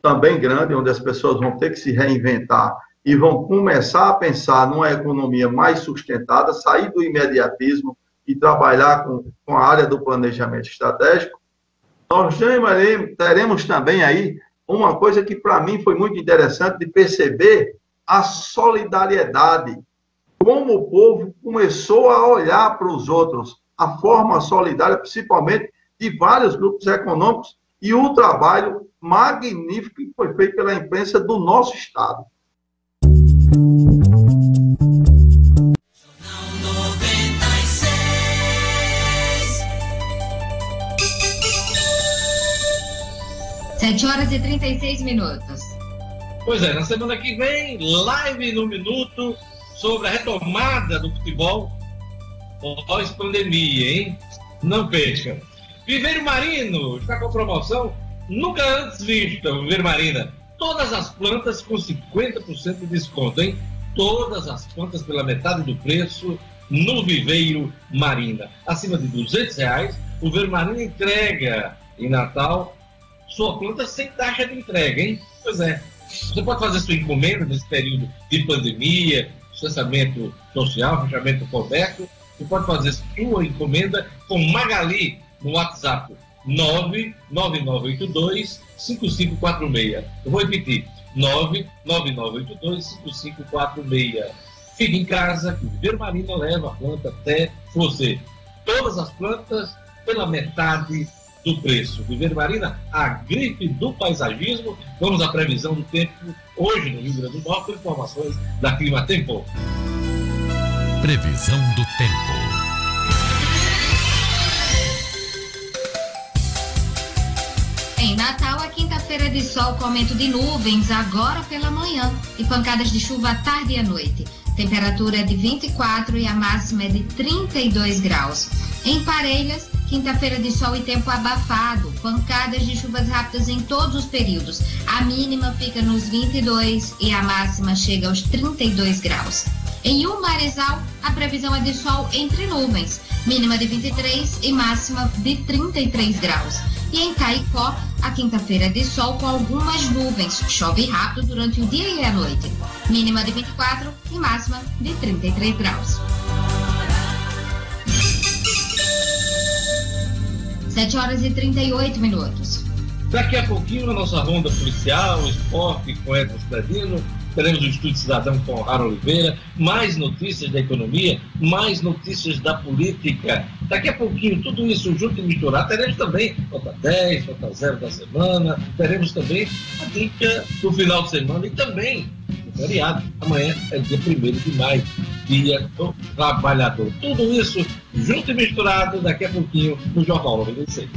também grande, onde as pessoas vão ter que se reinventar e vão começar a pensar numa economia mais sustentada, sair do imediatismo e trabalhar com, com a área do planejamento estratégico nós teremos também aí uma coisa que para mim foi muito interessante de perceber a solidariedade. Como o povo começou a olhar para os outros, a forma solidária, principalmente de vários grupos econômicos, e o trabalho magnífico que foi feito pela imprensa do nosso Estado. 7 horas e 36 minutos. Pois é, na semana que vem, live no minuto sobre a retomada do futebol pós-pandemia, hein? Não perca. Viveiro Marino está com promoção nunca antes vista, Viveiro Marina. Todas as plantas com 50% de desconto, hein? Todas as plantas pela metade do preço no Viveiro Marina. Acima de 200 reais, o Viveiro Marina entrega em Natal sua planta sem taxa de entrega, hein? Pois é. Você pode fazer sua encomenda nesse período de pandemia, distanciamento social, fechamento coberto. Você pode fazer sua encomenda com Magali no WhatsApp 99982 5546. Eu vou repetir: 99982 5546. Fique em casa, que o Viver Marina leva a planta até você. Todas as plantas pela metade do preço. Viver Marina, a gripe do paisagismo. Vamos à previsão do tempo hoje no Rio Grande do Norte, informações da Clima Tempo. Previsão do tempo. Em Natal, a quinta-feira de sol com aumento de nuvens agora pela manhã e pancadas de chuva à tarde e à noite. Temperatura é de 24 e a máxima é de 32 graus. Em Parelhas, Quinta-feira de sol e tempo abafado, pancadas de chuvas rápidas em todos os períodos. A mínima fica nos 22 e a máxima chega aos 32 graus. Em Umarizal, a previsão é de sol entre nuvens, mínima de 23 e máxima de 33 graus. E em Caicó, a quinta-feira é de sol com algumas nuvens, chove rápido durante o dia e a noite, mínima de 24 e máxima de 33 graus. 7 horas e 38 minutos. Daqui a pouquinho, na nossa ronda policial, esporte com Edson Cidadino, teremos o Estúdio Cidadão com Rara Oliveira, mais notícias da economia, mais notícias da política. Daqui a pouquinho, tudo isso junto e misturado. Teremos também nota 10, nota 0 da semana, teremos também a dica do final de semana e também o feriado. Amanhã é dia 1 de maio, dia do trabalhador. Tudo isso junto e misturado daqui a pouquinho no Jornal 96.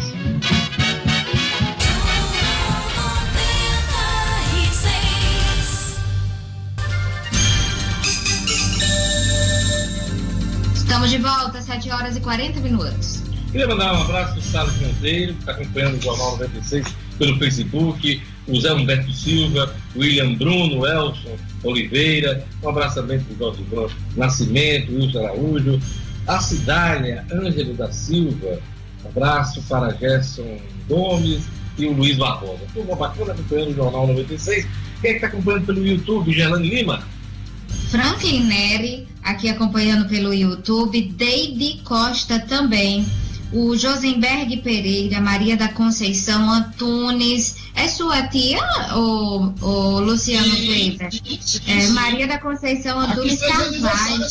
Estamos de volta, 7 horas e 40 minutos. Queria mandar um abraço para o Salles Monteiro, que está acompanhando o Jornal 96 pelo Facebook, o Zé Humberto Silva, William Bruno, Elson Oliveira, um abraço também para o Jorge Nascimento, Wilson Araújo, a Cidália, Ângelo da Silva, um abraço para Gerson Gomes e o Luiz Barbosa. Turma bacana acompanhando o Jornal 96. Quem é que está acompanhando pelo YouTube? Gerlane Lima? Franklin Neri, aqui acompanhando pelo YouTube, Deide Costa também, o Josenberg Pereira, Maria da Conceição Antunes, É sua tia, o, o Luciano Kleiber? É, Maria da Conceição Antunes Carvalho.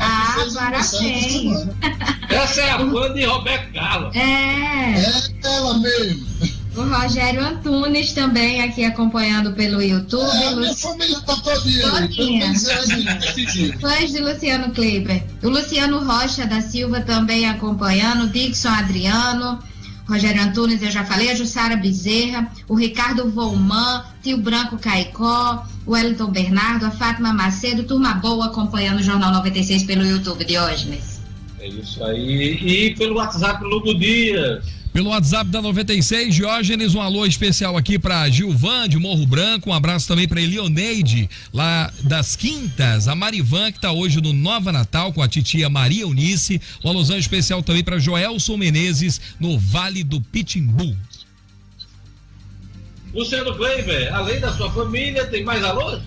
Ah, parabéns. Essa é a fã de Roberto Carlos. É. É ela mesmo. O Rogério Antunes também aqui acompanhando pelo YouTube. É, Lu- minha família tá todinha é tipo. Fãs de Luciano Kleber. O Luciano Rocha da Silva também acompanhando. Dixon Adriano. Rogério Antunes, eu já falei. A Jussara Bezerra. O Ricardo Volman. Tio Branco Caicó. O Wellington Bernardo. A Fátima Macedo. Turma boa acompanhando o Jornal 96 pelo YouTube, Diógenes. É isso aí. E pelo WhatsApp, Lugo Dias. Pelo WhatsApp da 96, Diógenes, um alô especial aqui para Gilvan de Morro Branco, um abraço também para Elioneide, lá das Quintas, a Marivan, que está hoje no Nova Natal com a titia Maria Unice, um alusão especial também para Joelson Menezes, no Vale do Pitimbu. Luciano Kleiber, além da sua família, tem mais alôs?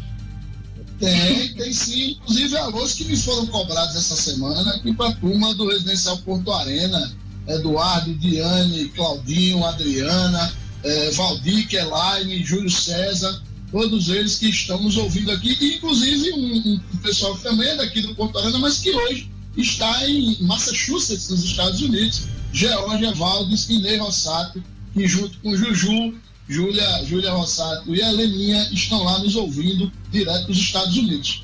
Tem, tem sim. Inclusive alôs que me foram cobrados essa semana aqui para a turma do Residencial Porto Arena. Eduardo, Diane, Claudinho, Adriana, eh, Valdir, Kelaine, Júlio César, todos eles que estão nos ouvindo aqui, e inclusive um, um pessoal que também é daqui do Porto Arena, mas que hoje está em Massachusetts, nos Estados Unidos, Georgia Valdes Ney Rossato, que junto com Juju, Júlia, Júlia Rossato e a Heleninha estão lá nos ouvindo direto dos Estados Unidos.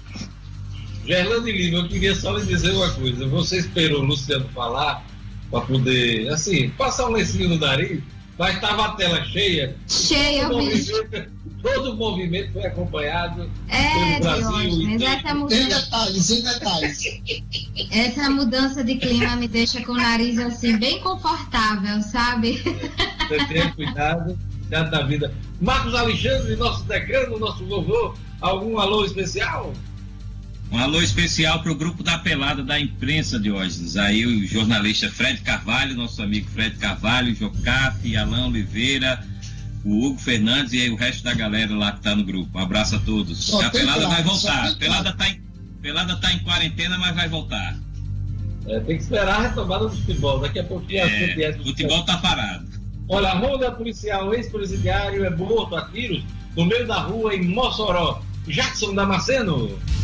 Gerlando Lima, eu queria só lhe dizer uma coisa. Você esperou o Luciano falar para poder, assim, passar um lencinho no nariz, mas estava a tela cheia. Cheia, todo, movimento, todo o movimento foi acompanhado É, pelo Brasil Diógenes, inteiro. essa Sem mudança, detalhes, sem detalhes. essa mudança de clima me deixa com o nariz assim, bem confortável, sabe? Você tenha cuidado, cuidado da vida. Marcos Alexandre, nosso decano, nosso vovô, algum alô especial? Um alô especial para o grupo da Pelada da imprensa de hoje. Aí o jornalista Fred Carvalho, nosso amigo Fred Carvalho, Jocafe, Alain Oliveira, o Hugo Fernandes e aí o resto da galera lá que está no grupo. Um abraço a todos. Só a Pelada Pelada, vai voltar. tem Pelada está em, Pelada tá em quarentena, mas vai voltar. É, tem que esperar a retomada do futebol. Daqui a pouquinho a É, é, o futebol tá parado. Olha, a ronda policial ex-presidiário é morto a tiros no meio da rua em Mossoró. Jackson Damasceno.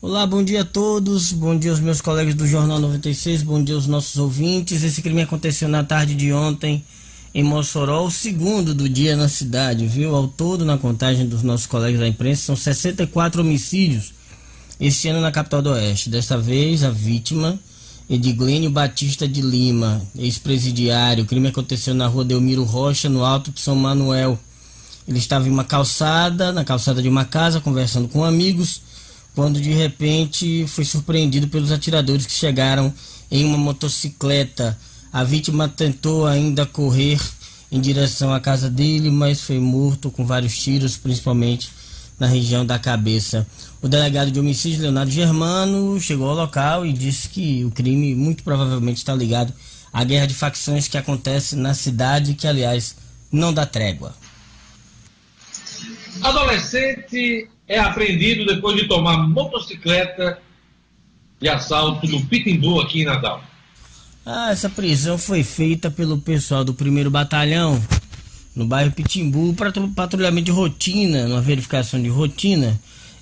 Olá, bom dia a todos. Bom dia aos meus colegas do Jornal 96. Bom dia aos nossos ouvintes. Esse crime aconteceu na tarde de ontem em Mossoró, o segundo do dia na cidade, viu? Ao todo, na contagem dos nossos colegas da imprensa, são 64 homicídios este ano na capital do Oeste. Desta vez, a vítima, Edglênio Batista de Lima, ex-presidiário. O crime aconteceu na rua Delmiro Rocha, no Alto de São Manuel. Ele estava em uma calçada, na calçada de uma casa, conversando com amigos, quando de repente foi surpreendido pelos atiradores que chegaram em uma motocicleta. A vítima tentou ainda correr em direção à casa dele, mas foi morto com vários tiros, principalmente na região da cabeça. O delegado de homicídio, Leonardo Germano, chegou ao local e disse que o crime muito provavelmente está ligado à guerra de facções que acontece na cidade, que aliás não dá trégua. Adolescente é apreendido depois de tomar motocicleta de assalto no Pitimbu, aqui em Natal. Ah, essa prisão foi feita pelo pessoal do primeiro batalhão no bairro Pitimbu para patrulhamento de rotina, uma verificação de rotina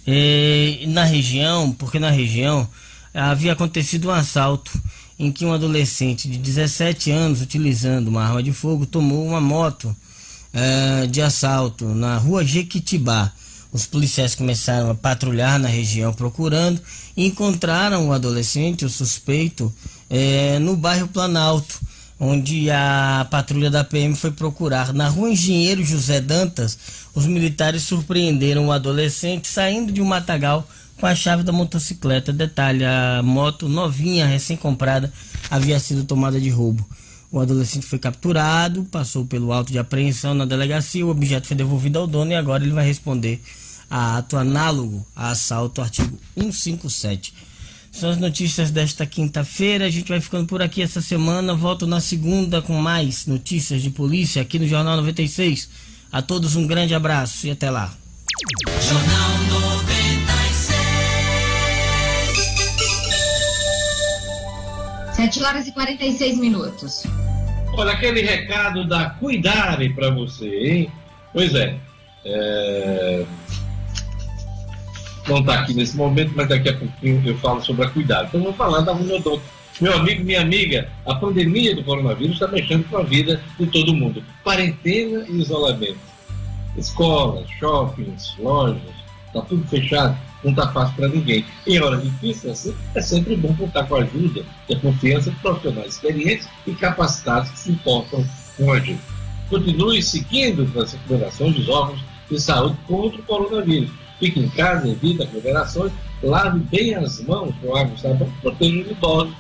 eh, na região, porque na região havia acontecido um assalto em que um adolescente de 17 anos, utilizando uma arma de fogo, tomou uma moto eh, de assalto na rua Jequitibá. Os policiais começaram a patrulhar na região procurando e encontraram o adolescente, o suspeito, eh, no bairro Planalto, onde a patrulha da PM foi procurar. Na rua Engenheiro José Dantas, os militares surpreenderam o adolescente saindo de um matagal com a chave da motocicleta. Detalhe: a moto novinha, recém-comprada, havia sido tomada de roubo. O adolescente foi capturado, passou pelo auto de apreensão na delegacia, o objeto foi devolvido ao dono e agora ele vai responder a ato análogo a assalto, artigo 157. São as notícias desta quinta-feira. A gente vai ficando por aqui essa semana. Volto na segunda com mais notícias de polícia aqui no Jornal 96. A todos um grande abraço e até lá. Jornal 96. 7 horas e 46 minutos. Olha, aquele recado da Cuidare para você, hein? Pois é. é não está aqui nesse momento, mas daqui a pouquinho eu falo sobre a cuidado. Então, vou falar da Unodonto. Meu amigo, minha amiga, a pandemia do coronavírus está mexendo com a vida de todo mundo. Quarentena e isolamento. Escolas, shoppings, lojas, está tudo fechado, não está fácil para ninguém. Em horas difíceis assim, é sempre bom contar com a ajuda e a confiança de profissionais experientes e capacitados que se importam com a gente. Continue seguindo as recomendações dos órgãos de saúde contra o coronavírus Fique em casa, evite aglomerações, lave bem as mãos com água e sabão, proteja os idosos.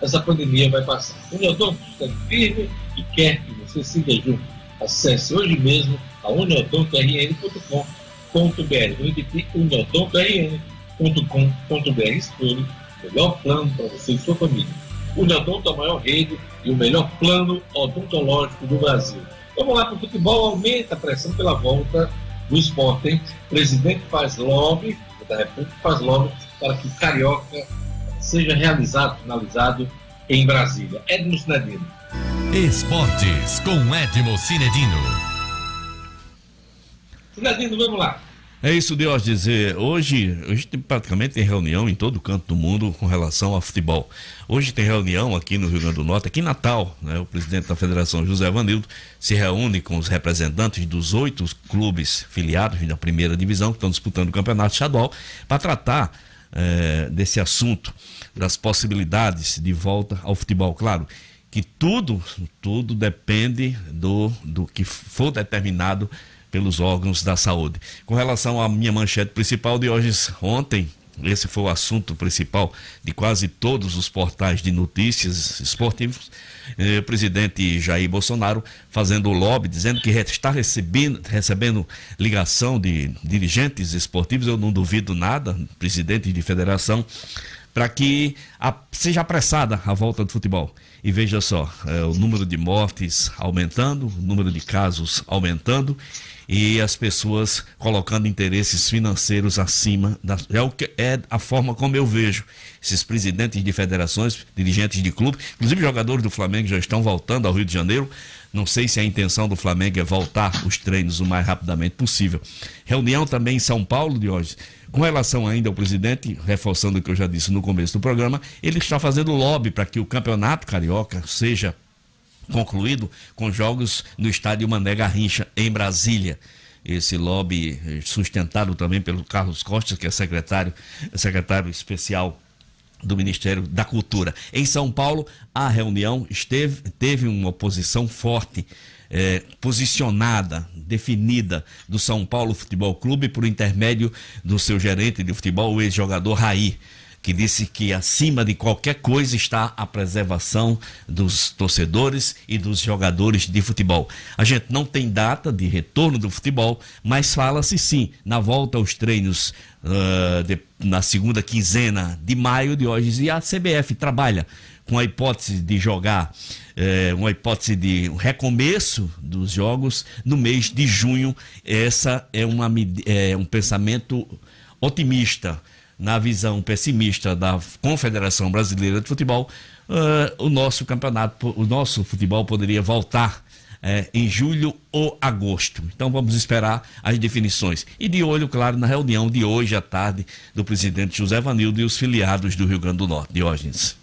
Essa pandemia vai passar. O Neodonto está firme e quer que você siga junto. Acesse hoje mesmo a uniodontorn.com.br. Vou repetir, uniodontorn.com.br. Escolha o melhor plano para você e sua família. O Neodonto é a maior rede e o melhor plano odontológico do Brasil. Vamos lá para o futebol, aumenta a pressão pela volta do esporte, hein? Presidente faz lobby, da República faz lobby para que o Carioca seja realizado, finalizado em Brasília. Edmo Cinedino. Esportes com Edmo Cinedino. Cinedino, vamos lá. É isso, Deus dizer. Hoje, hoje praticamente tem reunião em todo canto do mundo com relação ao futebol. Hoje tem reunião aqui no Rio Grande do Norte, aqui em Natal, né? O presidente da Federação, José Vanildo, se reúne com os representantes dos oito clubes filiados da primeira divisão que estão disputando o campeonato estadual para tratar é, desse assunto, das possibilidades de volta ao futebol. Claro que tudo, tudo depende do, do que for determinado pelos órgãos da saúde. Com relação à minha manchete principal de hoje, ontem, esse foi o assunto principal de quase todos os portais de notícias esportivos. Eh, o presidente Jair Bolsonaro fazendo lobby, dizendo que está recebendo, recebendo ligação de dirigentes esportivos, eu não duvido nada, presidente de federação, para que a, seja apressada a volta do futebol. E veja só, eh, o número de mortes aumentando, o número de casos aumentando e as pessoas colocando interesses financeiros acima da, é o que é a forma como eu vejo esses presidentes de federações, dirigentes de clube, inclusive jogadores do Flamengo já estão voltando ao Rio de Janeiro. Não sei se a intenção do Flamengo é voltar os treinos o mais rapidamente possível. Reunião também em São Paulo de hoje. Com relação ainda ao presidente, reforçando o que eu já disse no começo do programa, ele está fazendo lobby para que o campeonato carioca seja concluído com jogos no estádio Mané Garrincha, em Brasília. Esse lobby sustentado também pelo Carlos Costa, que é secretário, secretário especial do Ministério da Cultura. Em São Paulo, a reunião esteve, teve uma oposição forte, é, posicionada, definida do São Paulo Futebol Clube por intermédio do seu gerente de futebol, o ex-jogador Raí que disse que acima de qualquer coisa está a preservação dos torcedores e dos jogadores de futebol. A gente não tem data de retorno do futebol, mas fala-se sim na volta aos treinos uh, de, na segunda quinzena de maio de hoje e a CBF trabalha com a hipótese de jogar, eh, uma hipótese de recomeço dos jogos no mês de junho. Essa é uma, é um pensamento otimista na visão pessimista da Confederação Brasileira de Futebol, uh, o nosso campeonato, o nosso futebol poderia voltar uh, em julho ou agosto. Então vamos esperar as definições. E de olho, claro, na reunião de hoje à tarde do presidente José Vanildo e os filiados do Rio Grande do Norte. Diógenes.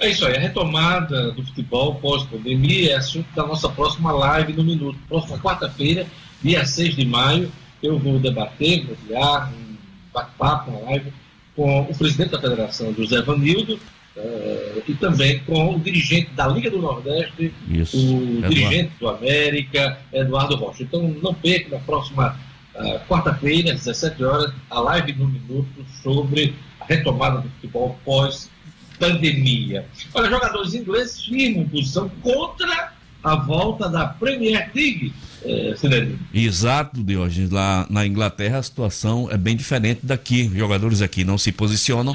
É isso aí, a retomada do futebol pós-pandemia é assunto da nossa próxima live no Minuto. Próxima quarta-feira, dia 6 de maio, eu vou debater, vou criar um bate-papo, uma live, com o presidente da federação, José Vanildo, uh, e também com o dirigente da Liga do Nordeste, Isso. o Eduardo. dirigente do América, Eduardo Rocha. Então não perca na próxima uh, quarta-feira, às 17 horas, a live no Minuto sobre a retomada do futebol pós pandemia. Olha, jogadores ingleses firmam posição contra a volta da Premier League. É, Exato, Diógenes. Lá na Inglaterra a situação é bem diferente daqui. Jogadores aqui não se posicionam,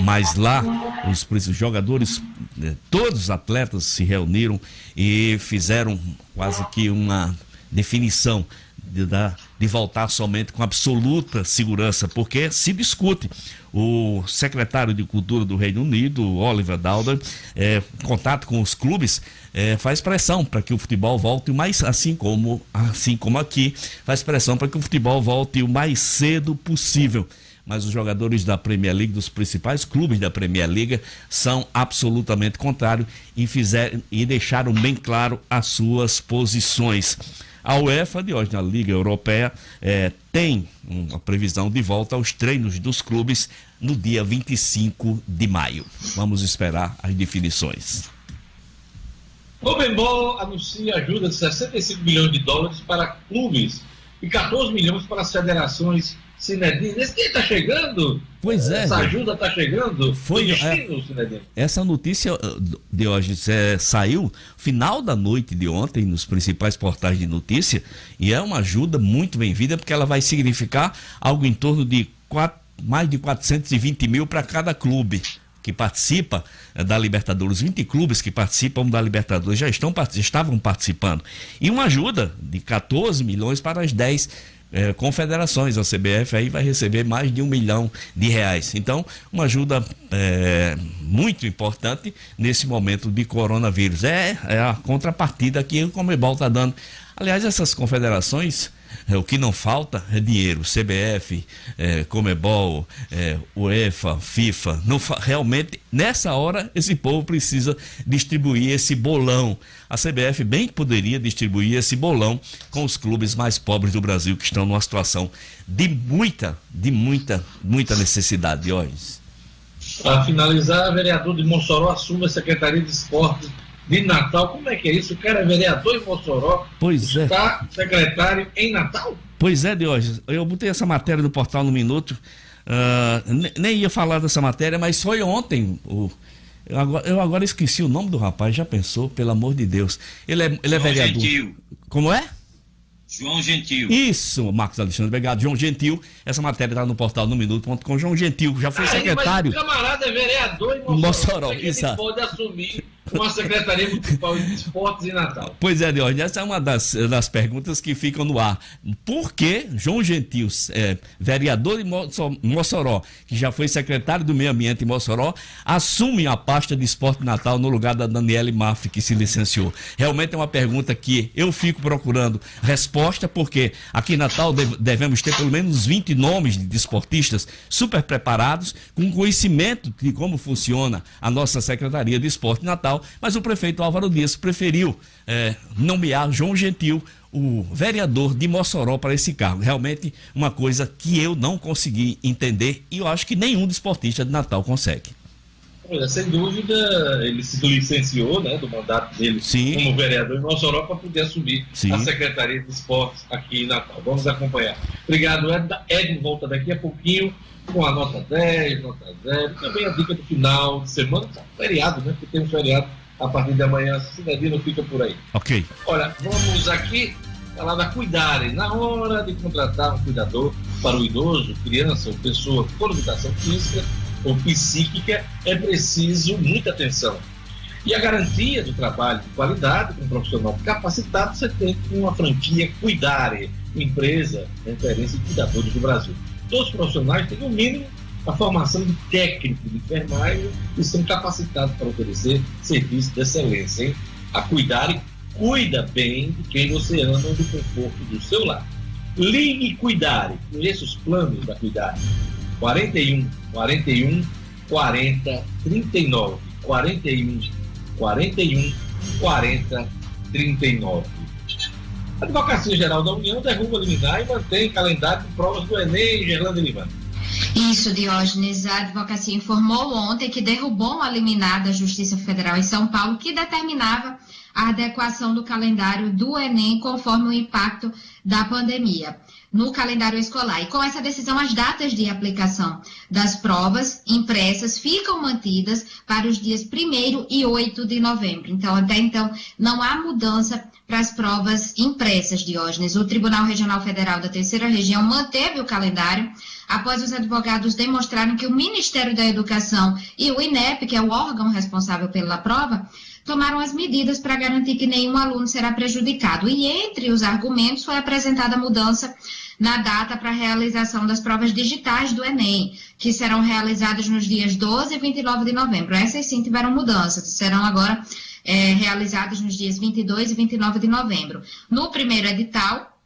mas lá os, jogadores, né, todos os atletas se reuniram e fizeram quase que uma definição de, de voltar somente com absoluta segurança, porque se discute. O secretário de Cultura do Reino Unido, Oliver Dowden, é, contato com os clubes, é, faz pressão para que o futebol volte mais assim como assim como aqui, faz pressão para que o futebol volte o mais cedo possível mas os jogadores da Premier League, dos principais clubes da Premier League, são absolutamente contrários e, fizeram, e deixaram bem claro as suas posições. A UEFA, de hoje na Liga Europeia, é, tem uma previsão de volta aos treinos dos clubes no dia 25 de maio. Vamos esperar as definições. O Bembol anuncia ajuda de 65 milhões de dólares para clubes e 14 milhões para as federações Sinedino. Esse dia está chegando? Pois é. Essa ajuda está chegando? Foi destino, é, Essa notícia uh, de hoje é, saiu final da noite de ontem nos principais portais de notícia e é uma ajuda muito bem-vinda porque ela vai significar algo em torno de mais de 420 mil para cada clube que participa eh, da Libertadores, 20 clubes que participam da Libertadores já estão, estavam participando. E uma ajuda de 14 milhões para as 10 é, confederações. A CBF aí vai receber mais de um milhão de reais. Então, uma ajuda é, muito importante nesse momento de coronavírus. É, é a contrapartida que o Comebol está dando. Aliás, essas confederações o que não falta é dinheiro. CBF, é, Comebol, é, UEFA, FIFA. Não realmente, nessa hora, esse povo precisa distribuir esse bolão. A CBF bem poderia distribuir esse bolão com os clubes mais pobres do Brasil que estão numa situação de muita, de muita, muita necessidade. Para finalizar, vereador de Mossoró assume a Secretaria de Esportes de Natal. Como é que é isso? O cara é vereador em Mossoró. Pois é. Está secretário em Natal? Pois é, Diógenes. Eu botei essa matéria do portal no minuto. Uh, nem ia falar dessa matéria, mas foi ontem. O, eu, agora, eu agora esqueci o nome do rapaz, já pensou? Pelo amor de Deus. Ele é, ele é vereador. Gentil. Como é? João Gentil. Isso, Marcos Alexandre, obrigado. João Gentil, essa matéria está no portal no minuto.com. João Gentil, já foi secretário. Mas o camarada é vereador em Mossoró. Mossoró, exato. pode assumir uma Secretaria Municipal de Esportes em Natal. Pois é, Diógenes, essa é uma das, das perguntas que ficam no ar. Por que João Gentil, é, vereador de Mossoró, que já foi secretário do Meio Ambiente em Mossoró, assume a pasta de esporte Natal no lugar da Daniele Maff, que se licenciou? Realmente é uma pergunta que eu fico procurando resposta, porque aqui em Natal devemos ter pelo menos 20 nomes de esportistas super preparados, com conhecimento de como funciona a nossa Secretaria de Esporte Natal mas o prefeito Álvaro Dias preferiu é, nomear João Gentil, o vereador de Mossoró, para esse cargo. Realmente uma coisa que eu não consegui entender e eu acho que nenhum desportista de Natal consegue. Olha, sem dúvida, ele se licenciou né, do mandato dele Sim. como vereador em Mossoró para poder assumir Sim. a Secretaria de Esportes aqui em Natal. Vamos acompanhar. Obrigado, Ed. Ed volta daqui a pouquinho com a nota 10, nota 0. Também a dica do final de semana, tá feriado, né? Porque tem um feriado a partir de amanhã, cidadino fica por aí. Ok. Olha, vamos aqui falar da Cuidare. Na hora de contratar um cuidador para o idoso, criança ou pessoa com limitação física ou psíquica, é preciso muita atenção. E a garantia do trabalho de qualidade com um profissional capacitado você tem com a franquia Cuidare, empresa referência de cuidadores do Brasil. Todos os profissionais têm, no mínimo, a formação de técnico de enfermagem e são capacitados para oferecer serviço de excelência. Hein? A Cuidare cuida bem de quem você ama do conforto do seu lar. Ligue Cuidare, conheça os planos da Cuidare. 41 41 40 39 41 41 40 39 a Advocacia Geral da União derruba liminar e mantém calendário de provas do Enem, Gerlando Lima. Isso, Diógenes. A advocacia informou ontem que derrubou uma liminar da Justiça Federal em São Paulo que determinava a adequação do calendário do Enem conforme o impacto da pandemia no calendário escolar. E com essa decisão, as datas de aplicação das provas impressas ficam mantidas para os dias 1 e 8 de novembro. Então, até então, não há mudança para as provas impressas, Diógenes. O Tribunal Regional Federal da Terceira Região manteve o calendário após os advogados demonstrarem que o Ministério da Educação e o INEP, que é o órgão responsável pela prova, tomaram as medidas para garantir que nenhum aluno será prejudicado. E entre os argumentos foi apresentada a mudança na data para a realização das provas digitais do Enem, que serão realizadas nos dias 12 e 29 de novembro. Essas sim tiveram mudanças, serão agora é, realizadas nos dias 22 e 29 de novembro. No primeiro edital,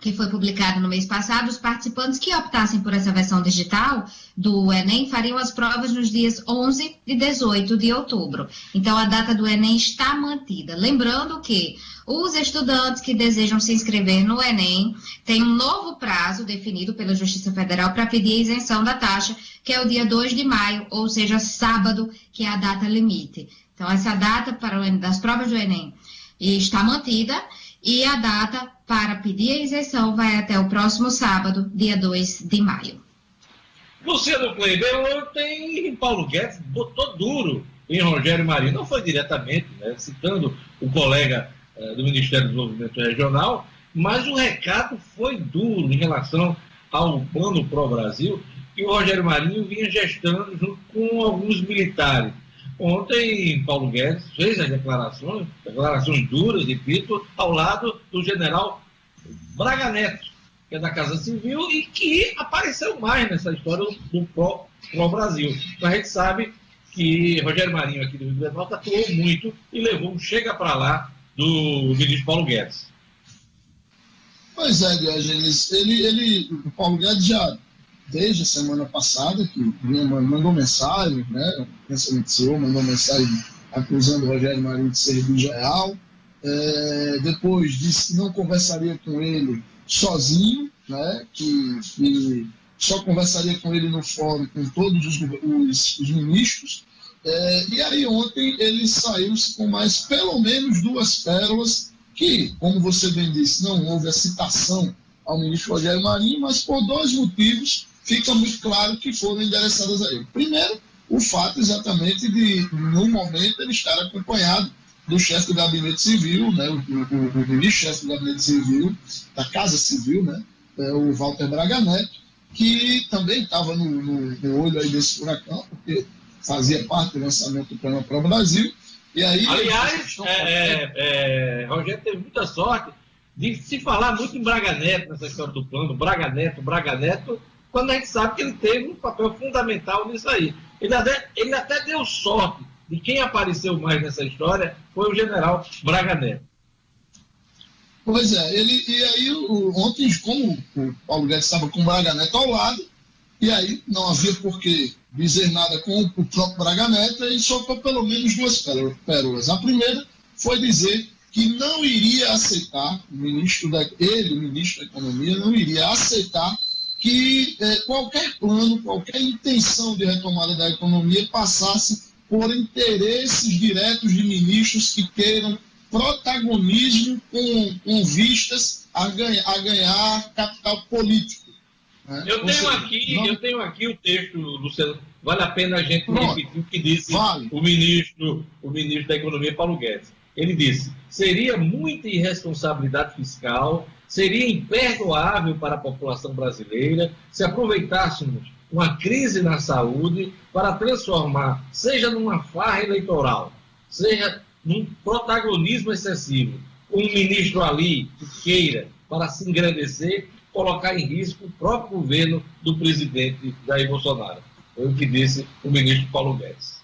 que foi publicado no mês passado, os participantes que optassem por essa versão digital do Enem fariam as provas nos dias 11 e 18 de outubro. Então, a data do Enem está mantida. Lembrando que os estudantes que desejam se inscrever no Enem têm um novo prazo definido pela Justiça Federal para pedir a isenção da taxa, que é o dia 2 de maio, ou seja, sábado, que é a data limite. Então, essa data para o, das provas do Enem está mantida e a data para pedir a isenção vai até o próximo sábado, dia 2 de maio. Luciano Kleber ontem Paulo Guedes botou duro em Rogério Marinho, não foi diretamente, né, citando o colega eh, do Ministério do Desenvolvimento Regional, mas o recado foi duro em relação ao Plano Pro Brasil que o Rogério Marinho vinha gestando junto com alguns militares. Ontem, Paulo Guedes fez as declarações, declarações duras, repito, ao lado do general Braga Neto, que é da Casa Civil e que apareceu mais nessa história do Pro, Pro Brasil. Então, a gente sabe que Rogério Marinho, aqui do Rio Grande do atuou muito e levou um chega para lá do ministro Paulo Guedes. Pois é, Diogenes, ele, ele, o Paulo Guedes já desde a semana passada, que mandou mensagem, né? Pensamento CEO mandou mensagem acusando o Rogério Marinho de ser real. É, depois disse que não conversaria com ele sozinho, né? Que, que só conversaria com ele no fórum com todos os, os, os ministros. É, e aí ontem ele saiu com mais pelo menos duas pérolas que, como você bem disse, não houve a citação ao ministro Rogério Marinho, mas por dois motivos fica muito claro que foram endereçadas a ele. Primeiro, o fato exatamente de, no momento, ele estar acompanhado do chefe do gabinete civil, né, o, o, o ministro-chefe do gabinete civil, da Casa Civil, né, é, o Walter Braga Neto, que também estava no, no, no, olho aí desse furacão, porque fazia parte do lançamento do Plano para o Brasil. E aí, Aliás, é, é, é, Rogério teve muita sorte de se falar muito em Braga Neto nessa história do plano, Braga Neto, Braga Neto, quando a gente sabe que ele teve um papel fundamental nisso aí. Ele até, ele até deu sorte de quem apareceu mais nessa história foi o general Braga Neto. Pois é, ele, e aí ontem, como o Paulo Guedes estava com o Braga Neto ao lado, e aí não havia por que dizer nada com o próprio Braga Neto, ele soltou pelo menos duas pérolas. A primeira foi dizer que não iria aceitar, o ministro da, ele, o ministro da Economia, não iria aceitar que é, qualquer plano, qualquer intenção de retomada da economia passasse por interesses diretos de ministros que queiram protagonismo com, com vistas a ganhar, a ganhar capital político. Né? Eu, tenho seja, aqui, não... eu tenho aqui o texto, Luciano, vale a pena a gente Pronto. repetir o que disse vale. o, ministro, o ministro da Economia, Paulo Guedes. Ele disse: seria muita irresponsabilidade fiscal Seria imperdoável para a população brasileira se aproveitássemos uma crise na saúde para transformar, seja numa farra eleitoral, seja num protagonismo excessivo, um ministro ali que queira, para se engrandecer, colocar em risco o próprio governo do presidente Jair Bolsonaro. Foi o que disse o ministro Paulo Guedes.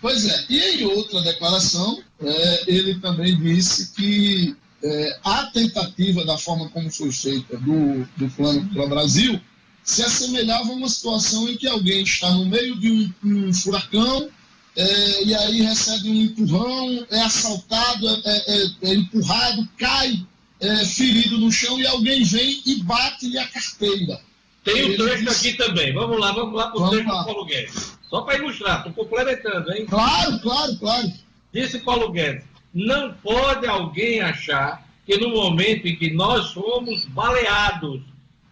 Pois é, e em outra declaração, é, ele também disse que é, a tentativa da forma como foi feita do, do plano para o Brasil se assemelhava a uma situação em que alguém está no meio de um, um furacão é, e aí recebe um empurrão, é assaltado, é, é, é, é empurrado, cai é, ferido no chão e alguém vem e bate-lhe a carteira. Tem o um trecho disse... aqui também. Vamos lá, vamos lá para o trecho do Paulo Guedes. Só para ilustrar, estou complementando, hein? Claro, claro, claro. Disse Paulo Guedes Não pode alguém achar que no momento em que nós fomos baleados,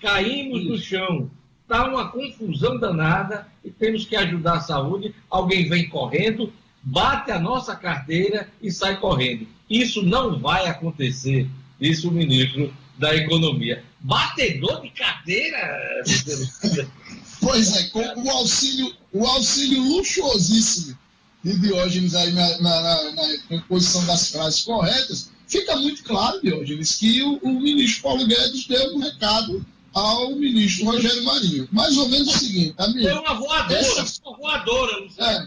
caímos no chão, está uma confusão danada e temos que ajudar a saúde, alguém vem correndo, bate a nossa carteira e sai correndo. Isso não vai acontecer, disse o ministro da Economia. Batedor de carteira? pois é, com o auxílio, o auxílio luxuosíssimo de Diógenes aí na, na, na, na posição das frases corretas, fica muito claro, Diógenes, que o, o ministro Paulo Guedes deu um recado ao ministro Rogério Marinho. Mais ou menos o seguinte, amigo. Foi uma voadora, essa... uma voadora, não sei. É,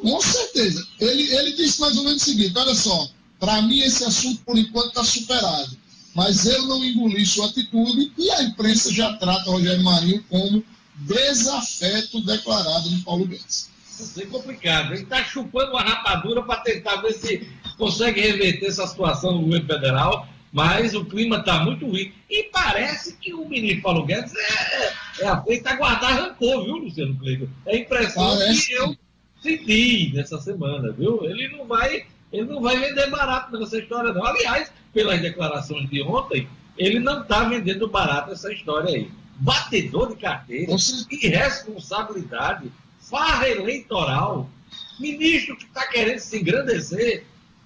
com certeza. Ele, ele disse mais ou menos o seguinte: olha só, para mim esse assunto por enquanto está superado. Mas eu não engoli sua atitude e a imprensa já trata Rogério Marinho como desafeto declarado de Paulo Guedes. Isso é complicado. Ele está chupando uma rapadura para tentar ver se consegue reverter essa situação no governo federal, mas o clima está muito ruim. E parece que o ministro Paulo Guedes é, é, é a a guardar rancor, viu, Luciano Cleiton? É a impressão parece. que eu senti nessa semana, viu? Ele não vai, ele não vai vender barato nessa história, não. Aliás, pelas declarações de ontem, ele não está vendendo barato essa história aí. Batedor de carteira, irresponsabilidade farra eleitoral, ministro que está querendo se engrandecer,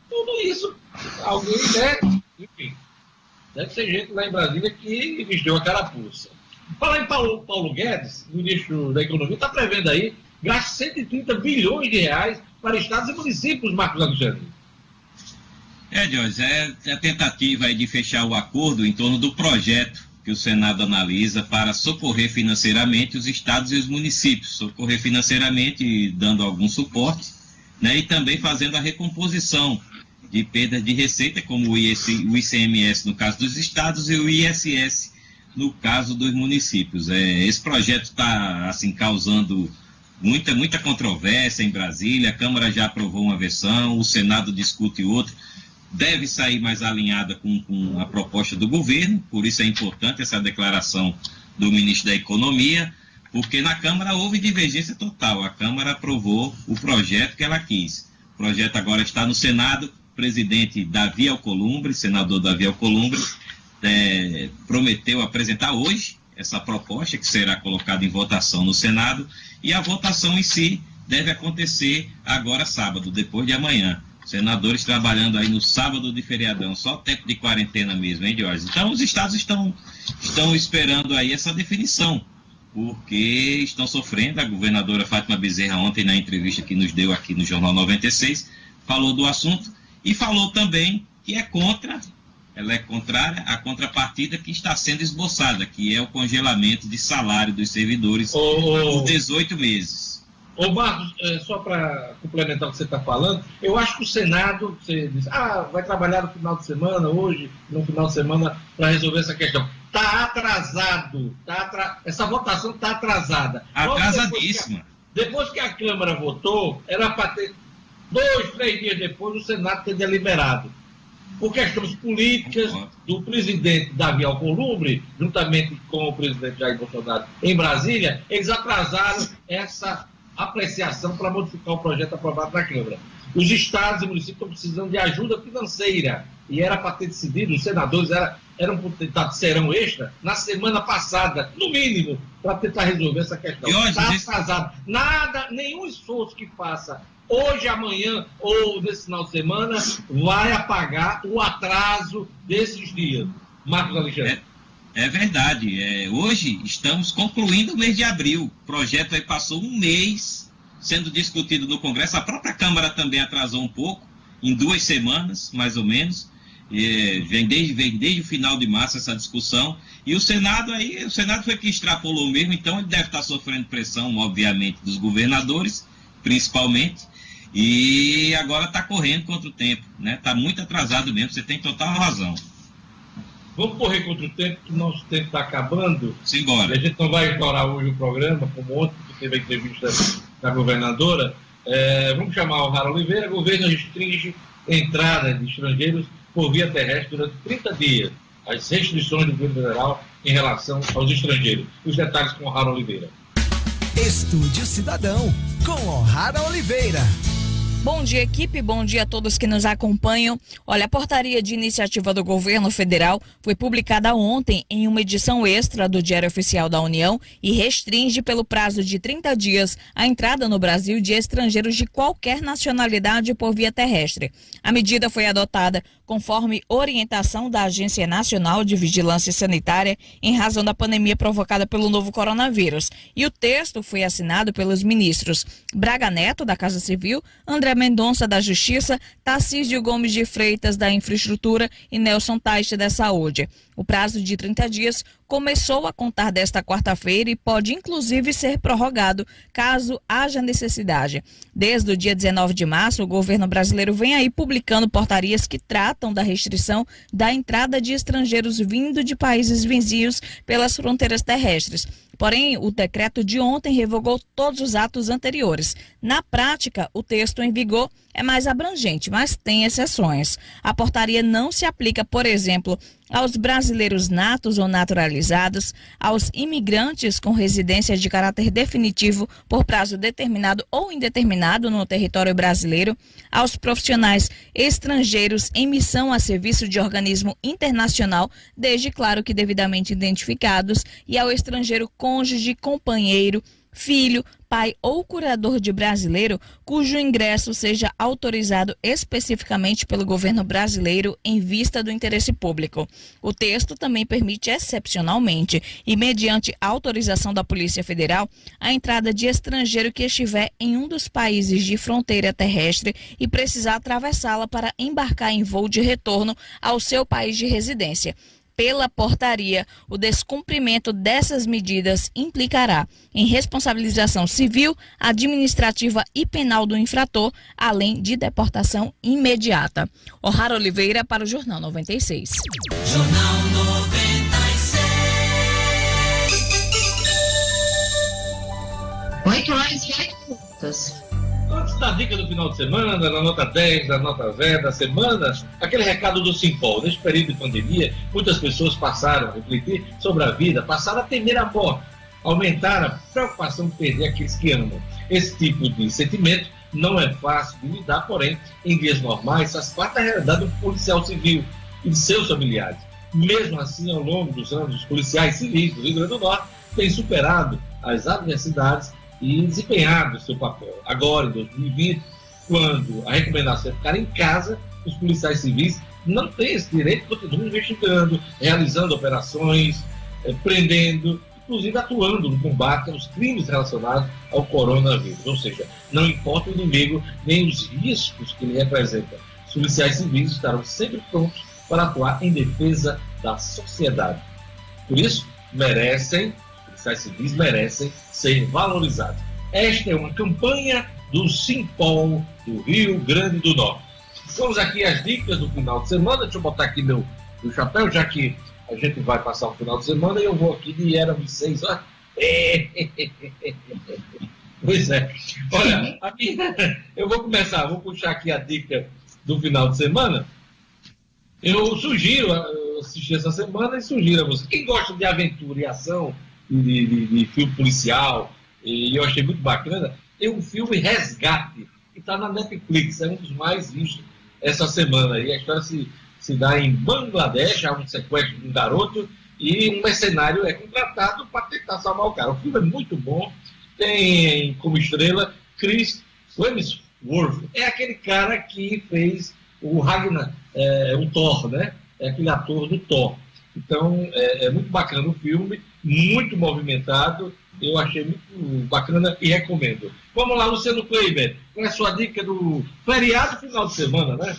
tudo isso, alguém deve, enfim, deve ser gente lá em Brasília que vestiu a carapuça. Falar em Paulo, Paulo Guedes, ministro da Economia, está prevendo aí gasto 130 bilhões de reais para estados e municípios, Marcos Alexandre. É, Jorge, é a tentativa de fechar o acordo em torno do projeto que o Senado analisa para socorrer financeiramente os estados e os municípios, socorrer financeiramente dando algum suporte, né, e também fazendo a recomposição de perdas de receita, como o, ICMS no caso dos estados e o ISS no caso dos municípios. É, esse projeto está assim causando muita muita controvérsia em Brasília. A Câmara já aprovou uma versão, o Senado discute outra deve sair mais alinhada com, com, a proposta do governo, por isso é importante essa declaração do ministro da Economia, porque na Câmara houve divergência total. A Câmara aprovou o projeto que ela quis. O projeto agora está no Senado. O presidente Davi Alcolumbre, senador Davi Alcolumbre, é, prometeu apresentar hoje essa proposta que será colocada em votação no Senado e a votação em si deve acontecer agora sábado, depois de amanhã senadores trabalhando aí no sábado de feriadão, só tempo de quarentena mesmo, hein, Jorge? Então os estados estão, estão esperando aí essa definição, porque estão sofrendo. A governadora Fátima Bezerra, ontem, na entrevista que nos deu aqui no Jornal 96, falou do assunto e falou também que é contra, ela é contrária à contrapartida que está sendo esboçada, que é o congelamento de salário dos servidores por 18 meses. Ô Marcos, é, só para complementar o que você está falando, eu acho que o Senado, você diz, ah, vai trabalhar no final de semana, hoje, no final de semana, para resolver essa questão. Está atrasado, tá essa votação está atrasada. Atrasadíssima. Depois que, a, depois que a Câmara votou, era para ter dois, três dias depois o Senado ter deliberado. Por questões políticas do presidente Davi Alcolumbre, juntamente com o presidente Jair Bolsonaro em Brasília, eles atrasaram essa apreciação para modificar o projeto aprovado na Câmara. Os estados e municípios estão precisando de ajuda financeira e era para ter decidido, os senadores era, eram por tentar serão extra na semana passada, no mínimo, para tentar resolver essa questão. Está atrasado. Nada, nenhum esforço que faça hoje, amanhã ou nesse final de semana vai apagar o atraso desses dias. Marcos Alexandre. É. É verdade. É, hoje estamos concluindo o mês de abril. O projeto aí passou um mês sendo discutido no Congresso. A própria Câmara também atrasou um pouco, em duas semanas, mais ou menos. É, vem, desde, vem desde o final de março essa discussão. E o Senado aí, o Senado foi que extrapolou mesmo, então ele deve estar sofrendo pressão, obviamente, dos governadores, principalmente. E agora está correndo contra o tempo, né? Está muito atrasado mesmo, você tem total razão. Vamos correr contra o tempo, que nosso tempo está acabando. Simbora. A gente não vai explorar hoje o programa, como ontem, que teve a entrevista da governadora. É, vamos chamar o Rara Oliveira. O governo restringe entrada de estrangeiros por via terrestre durante 30 dias. As restrições do governo federal em relação aos estrangeiros. Os detalhes com o Rara Oliveira. Estúdio Cidadão, com O'Hara Oliveira. Bom dia, equipe. Bom dia a todos que nos acompanham. Olha, a portaria de iniciativa do governo federal foi publicada ontem em uma edição extra do Diário Oficial da União e restringe pelo prazo de 30 dias a entrada no Brasil de estrangeiros de qualquer nacionalidade por via terrestre. A medida foi adotada conforme orientação da Agência Nacional de Vigilância Sanitária em razão da pandemia provocada pelo novo coronavírus. E o texto foi assinado pelos ministros Braga Neto, da Casa Civil, André Mendonça, da Justiça, Tarcísio Gomes de Freitas, da Infraestrutura e Nelson Taixe, da Saúde. O prazo de 30 dias começou a contar desta quarta-feira e pode inclusive ser prorrogado caso haja necessidade. Desde o dia 19 de março, o governo brasileiro vem aí publicando portarias que tratam da restrição da entrada de estrangeiros vindo de países vizinhos pelas fronteiras terrestres. Porém, o decreto de ontem revogou todos os atos anteriores. Na prática, o texto em vigor é mais abrangente, mas tem exceções. A portaria não se aplica, por exemplo, aos brasileiros natos ou naturalizados, aos imigrantes com residência de caráter definitivo por prazo determinado ou indeterminado no território brasileiro, aos profissionais estrangeiros em missão a serviço de organismo internacional, desde claro que devidamente identificados, e ao estrangeiro cônjuge, companheiro, filho, pai ou curador de brasileiro cujo ingresso seja autorizado especificamente pelo governo brasileiro em vista do interesse público. O texto também permite excepcionalmente e mediante autorização da Polícia Federal a entrada de estrangeiro que estiver em um dos países de fronteira terrestre e precisar atravessá-la para embarcar em voo de retorno ao seu país de residência pela portaria, o descumprimento dessas medidas implicará em responsabilização civil, administrativa e penal do infrator, além de deportação imediata. O'Hara Oliveira para o Jornal 96. Jornal 96. 8 horas e 8 minutos. Antes da dica do final de semana, da nota 10, da nota 0 da semana, aquele recado do Simpol. Neste período de pandemia, muitas pessoas passaram a refletir sobre a vida, passaram a temer a morte, aumentaram a preocupação de perder aqueles que amam. Esse tipo de sentimento não é fácil de lidar, porém, em dias normais, faz parte da realidade do policial civil e de seus familiares. Mesmo assim, ao longo dos anos, os policiais civis do Rio Grande do Norte têm superado as adversidades e desempenhado o seu papel. Agora, em 2020, quando a recomendação é ficar em casa, os policiais civis não têm esse direito, continuam investigando, realizando operações, eh, prendendo, inclusive atuando no combate aos crimes relacionados ao coronavírus. Ou seja, não importa o inimigo nem os riscos que ele representa. Os policiais civis estarão sempre prontos para atuar em defesa da sociedade. Por isso, merecem policiais civis merecem ser valorizados. Esta é uma campanha do Simpol do Rio Grande do Norte. Vamos aqui às dicas do final de semana. Deixa eu botar aqui meu, meu chapéu, já que a gente vai passar o final de semana e eu vou aqui de Era 6. Ó. Pois é. Olha, aqui, eu vou começar, vou puxar aqui a dica do final de semana. Eu sugiro, eu assisti essa semana e sugiro a você. Quem gosta de aventura e ação, de, de, de filme policial, e eu achei muito bacana. Tem um filme Resgate, que está na Netflix, é um dos mais vistos essa semana. E a história se, se dá em Bangladesh, há um sequestro de um garoto, e um mercenário é contratado para tentar salvar o cara. O filme é muito bom, tem como estrela Chris Hemsworth, é aquele cara que fez o Ragnar, é, o Thor, né? É aquele ator do Thor. Então, é, é, muito bacana o filme, muito movimentado. Eu achei muito bacana e recomendo. Vamos lá, Luciano Kleiber, qual é a sua dica do feriado final de semana, né?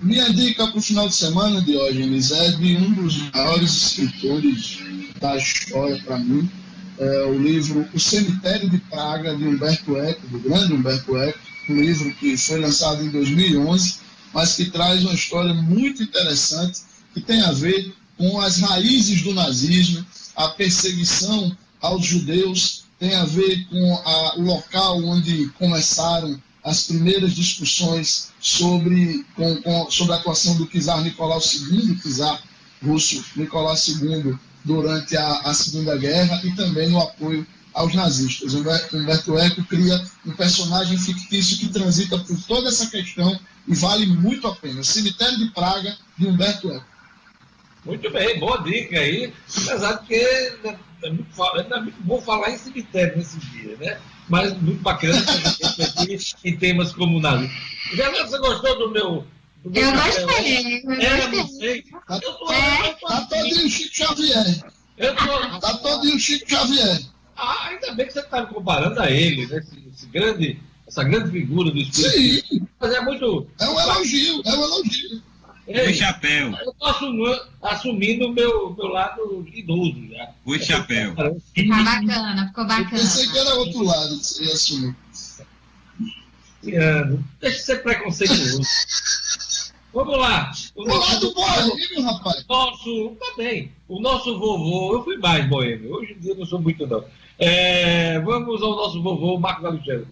Minha dica para o final de semana, Diógenes, é de um dos maiores escritores da história para mim. É o livro O Cemitério de Praga, de Humberto Eco, do grande Humberto Eco, um livro que foi lançado em 2011, mas que traz uma história muito interessante que tem a ver com as raízes do nazismo, a perseguição aos judeus, tem a ver com a, o local onde começaram as primeiras discussões sobre, com, com, sobre a atuação do czar Nicolau II, czar russo Nicolau II, durante a, a Segunda Guerra e também no apoio aos nazistas. Humberto, Eco cria um personagem fictício que transita por toda essa questão e vale muito a pena. Cemitério de Praga, de Humberto Eco. Muito bem, boa dica aí. Apesar de que é muito, é muito bom falar em cemitério nesse dia, né? Mas muito bacana aqui em temas comunais. Já você gostou do meu. Do meu Eu gostei, né? eu É, gostei. não sei. Eu tô, É. Tá todinho Chico Xavier. eu tô, Tá todinho Chico Xavier. Ah, ainda bem que você está me comparando a ele, né? Esse, esse grande, essa grande figura do espírito. Sim, Mas é muito. é um elogio, é um elogio. Ei, O chapéu. eu estou assumindo, assumindo o meu, meu lado idoso já. O chapéu. Ficou bacana, ficou Eu pensei que bacana. era outro lado que você ia assumir. Luciano, Deixa de ser preconceituoso. Vamos lá. O O lado boêmio, rapaz. nosso. Tá bem. O nosso vovô, eu fui mais boêmio. Hoje em dia eu não sou muito, não. É, vamos ao nosso vovô, Marcos Alexandre.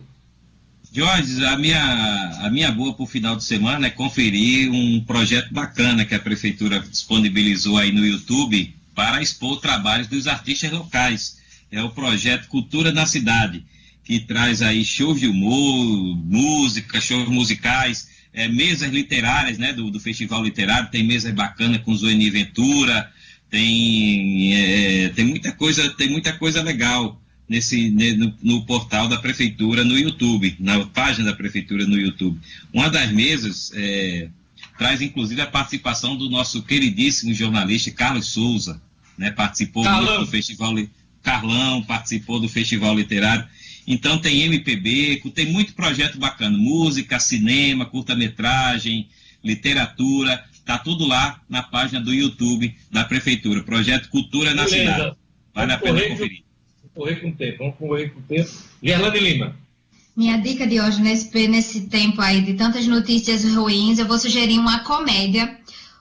Jorge, a minha, a minha boa para o final de semana é conferir um projeto bacana que a prefeitura disponibilizou aí no YouTube para expor trabalhos dos artistas locais. É o projeto Cultura na Cidade, que traz aí shows de humor, música, shows musicais, é, mesas literárias né, do, do Festival Literário, tem mesas bacanas com Zoeni Ventura, tem, é, tem muita coisa, tem muita coisa legal nesse ne- no, no portal da prefeitura no YouTube, na página da prefeitura no YouTube. Uma das mesas é, traz inclusive a participação do nosso queridíssimo jornalista Carlos Souza, né? Participou Carlão. do festival Carlão participou do festival literário. Então tem MPB, tem muito projeto bacana, música, cinema, curta-metragem, literatura, tá tudo lá na página do YouTube da prefeitura, projeto Cultura na Beleza. Cidade. Vale a pena conferir. Vamos correr com o tempo. Vamos correr com o tempo. Gerlane Lima. Minha dica de hoje, nesse, nesse tempo aí de tantas notícias ruins, eu vou sugerir uma comédia.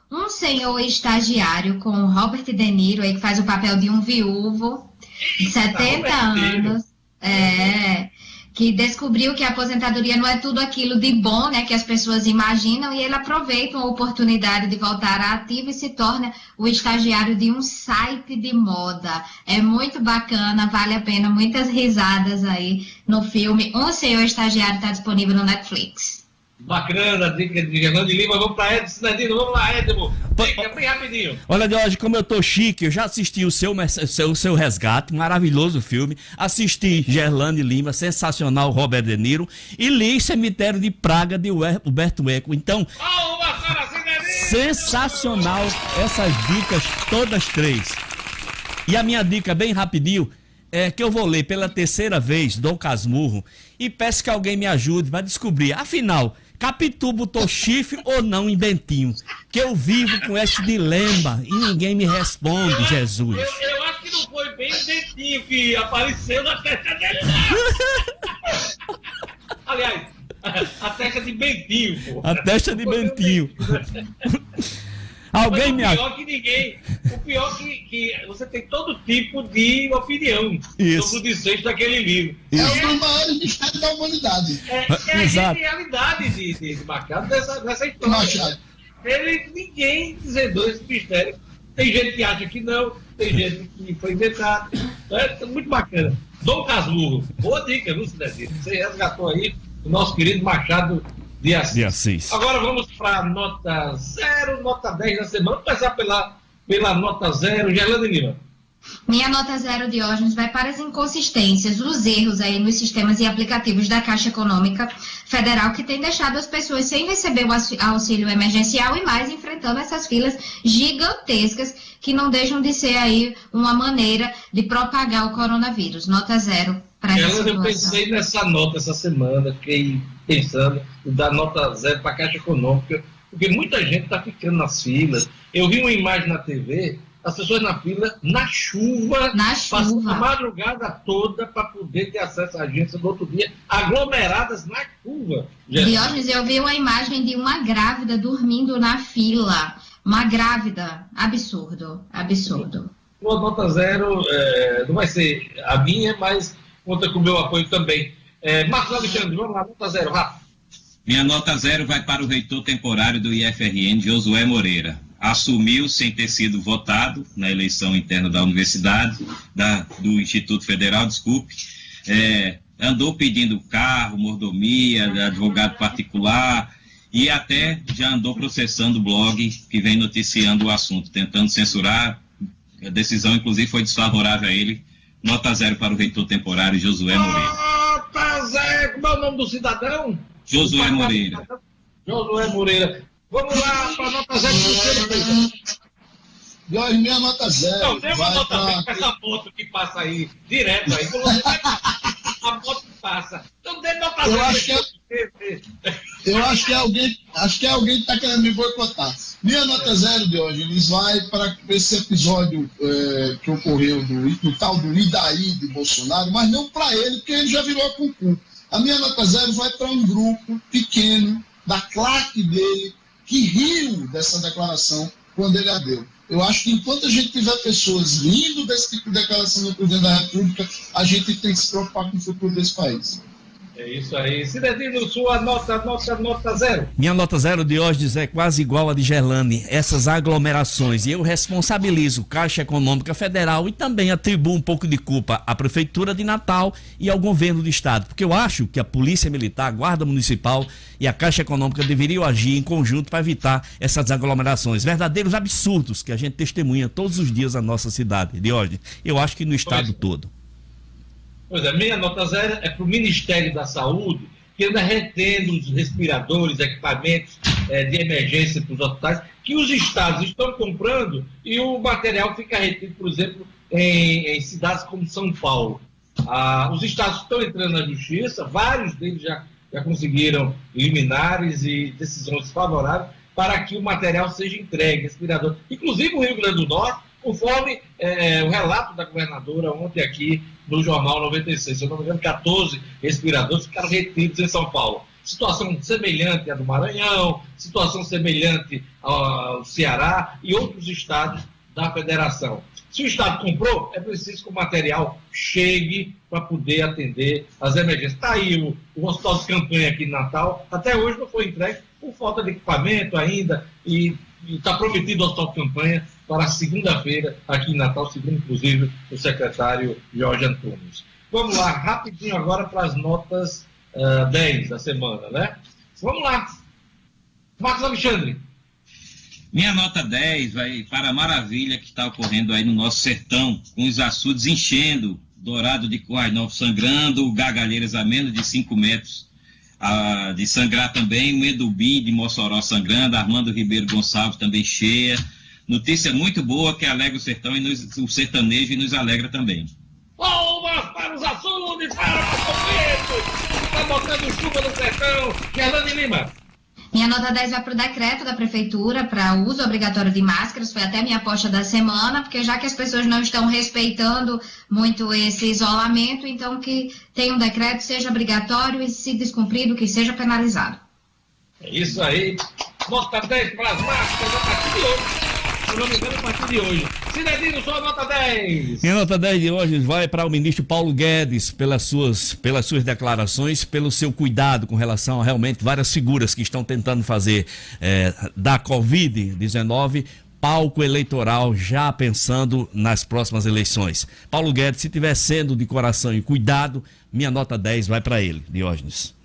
Um senhor estagiário com o Robert De Niro, aí, que faz o papel de um viúvo de 70 Robert De Niro. anos. É, que descobriu que a aposentadoria não é tudo aquilo de bom, né, que as pessoas imaginam, e ele aproveita uma oportunidade de voltar à ativa e se torna o estagiário de um site de moda. É muito bacana, vale a pena, muitas risadas aí no filme. Um Senhor Estagiário está disponível no Netflix. Bacana, dica de Gerlane Lima. Vamos para Edson Cidadino. Vamos lá, Edmo. Dica bem rapidinho. Olha, Jorge, como eu tô chique, eu já assisti o seu, seu, seu Resgate, maravilhoso filme. Assisti Gerlane Lima, sensacional Robert De Niro. E li Cemitério de Praga de Humberto Eco. Então, sensacional essas dicas, todas três. E a minha dica, bem rapidinho, é que eu vou ler pela terceira vez Dom Casmurro e peço que alguém me ajude para descobrir, afinal, Capitu botou chifre ou não em Bentinho? Que eu vivo com esse dilema e ninguém me responde, Jesus. Eu, eu acho que não foi bem o dentinho que apareceu na testa dele. Aliás, a testa de Bentinho, pô. A testa de Bentinho. Alguém me o pior que ninguém. O pior que, que você tem todo tipo de opinião Isso. sobre o desfecho daquele livro. É um dos maiores mistérios da humanidade. É, é a Exato. genialidade de, de, de Machado dessa, dessa história. Machado. Ele, ninguém desvendou esse mistério. Tem gente que acha que não, tem gente que foi inventado. É muito bacana. Dom Casmurro, boa dica, viu, Cidadinho? Você resgatou aí o nosso querido Machado de Assis. De Assis. Agora vamos para a nota 0, nota 10 da semana. Vamos começar pela, pela nota 0, Gerlane Lima. Minha nota zero de Diógenes vai para as inconsistências, os erros aí nos sistemas e aplicativos da Caixa Econômica Federal que tem deixado as pessoas sem receber o auxílio emergencial e mais enfrentando essas filas gigantescas que não deixam de ser aí uma maneira de propagar o coronavírus. Nota zero Gerlane, eu pensei nessa nota essa semana, fiquei pensando em dar nota 0 para a Caixa Econômica, porque muita gente está ficando nas filas. Eu vi uma imagem na TV, as pessoas na fila, na chuva, Na passando chuva. a madrugada toda para poder ter acesso à agência no outro dia, aglomeradas na chuva. Diógenes, eu vi uma imagem de uma grávida dormindo na fila. Uma grávida. Absurdo. Absurdo. Uma nota zero é, não vai ser a minha, mas conta com o meu apoio também. É, Marcos Alexandre, vamos lá, nota zero, rápido. Minha nota zero vai para o reitor temporário do IFRN, Josué Moreira. assumiu sem ter sido votado na eleição interna da universidade, da, do Instituto Federal, desculpe, é, andou pedindo carro, mordomia, advogado particular e até já andou processando o blog que vem noticiando o assunto, tentando censurar. A decisão, inclusive, foi desfavorável a ele. Nota zero para o reitor temporário Josué Moreira. Nota zero! Como é o nome do cidadão? Josué Moreira. Josué Moreira. Vamos lá para a nota zero do Luciano Kleber. Jorge, minha nota zero. Não, tem uma nota zero com essa moto que passa aí, direto aí. A moto passa. Então dê nota Eu zero. acho que é- Eu acho que é alguém, acho que é alguém que está querendo me boicotar. Minha nota zero de hoje, eles vai para esse episódio é, que ocorreu do, do tal do Idaí de Bolsonaro, mas não para ele, porque ele já virou a concurso. A minha nota zero vai para um grupo pequeno da claque dele que riu dessa declaração quando ele a deu. Eu acho que enquanto a gente tiver pessoas rindo desse tipo de declaração do presidente da República, a gente tem que se preocupar com o futuro desse país. É isso aí. Cidadino, sua nota, nota, nota zero. Minha nota zero de hoje é quase igual a de Gerlane. Essas aglomerações. E eu responsabilizo Caixa Econômica Federal e também atribuo um pouco de culpa à Prefeitura de Natal e ao governo do Estado. Porque eu acho que a Polícia Militar, a Guarda Municipal e a Caixa Econômica deveriam agir em conjunto para evitar essas aglomerações. Verdadeiros absurdos que a gente testemunha todos os dias na nossa cidade. De hoje. Eu acho que no Estado todo. Pois é, minha nota zero é para o Ministério da Saúde, que anda retendo os respiradores, equipamentos eh, de emergência para os hospitais, que os estados estão comprando e o material fica retido, por exemplo, em, em cidades como São Paulo. Ah, os estados estão entrando na justiça, vários deles já, já conseguiram liminares e decisões favoráveis para que o material seja entregue, respirador. Inclusive o Rio Grande do Norte, conforme eh, o relato da governadora ontem aqui no Jornal 96. Se eu não me engano, 14 respiradores ficaram retidos em São Paulo. Situação semelhante à do Maranhão, situação semelhante ao Ceará e outros estados da federação. Se o Estado comprou, é preciso que o material chegue para poder atender as emergências. Está aí o, o hospital de campanha aqui em Natal, até hoje não foi entregue por falta de equipamento ainda, e está prometido o hospital de campanha para segunda-feira aqui em Natal, segundo inclusive o secretário Jorge Antunes. Vamos lá, rapidinho agora para as notas ah, 10 da semana, né? Vamos lá. Marcos Alexandre. Minha nota 10 vai para a maravilha que está ocorrendo aí no nosso sertão, com os açudes enchendo, Dourado de Novos sangrando, Gargalheiras a menos de 5 metros ah, de sangrar também, Medubi de Mossoró sangrando, Armando Ribeiro Gonçalves também cheia. Notícia muito boa que alegra o sertão e nos- o sertanejo e nos alegra também. Palmas para os açudes, para o Preto, que está botando chuva no sertão. Gerlane Lima. Minha nota 10 vai para o decreto da prefeitura para uso obrigatório de máscaras. Foi até minha aposta da semana, porque já que as pessoas não estão respeitando muito esse isolamento, então que tenha um decreto, seja obrigatório e, se descumprido, que seja penalizado. É isso aí. Nota 10 para as máscaras a partir de hoje. Se não me engano, a partir de hoje. Sua nota 10. Minha nota 10 de hoje vai para o ministro Paulo Guedes pelas suas, pelas suas declarações, pelo seu cuidado com relação a realmente várias figuras que estão tentando fazer eh, da Covid-19 palco eleitoral já pensando nas próximas eleições. Paulo Guedes, se tiver sendo de coração e cuidado, minha nota 10 vai para ele, Diógenes.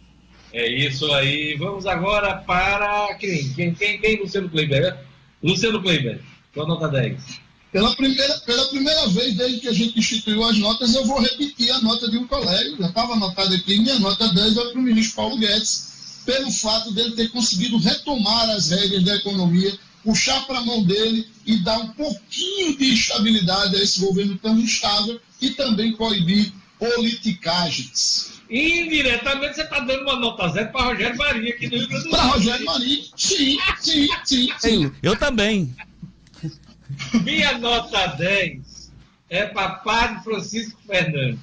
É isso aí. Vamos agora para quem? Quem, quem, quem? Luciano Kleiber. né? Luciano Kleiber, sua nota 10. Pela primeira, pela primeira vez desde que a gente instituiu as notas, eu vou repetir a nota de um colega, já estava anotado aqui, minha nota 10 vai para o ministro Paulo Guedes, pelo fato dele ter conseguido retomar as regras da economia, puxar para a mão dele e dar um pouquinho de estabilidade a esse governo tão instável e também coibir politicagens. Indiretamente você está dando uma nota zero para Rogério Maria aqui no Rio Grande do Para Norte. Rogério Maria, sim, sim, sim, sim. Eu também. Minha nota 10 é para Padre Francisco Fernandes.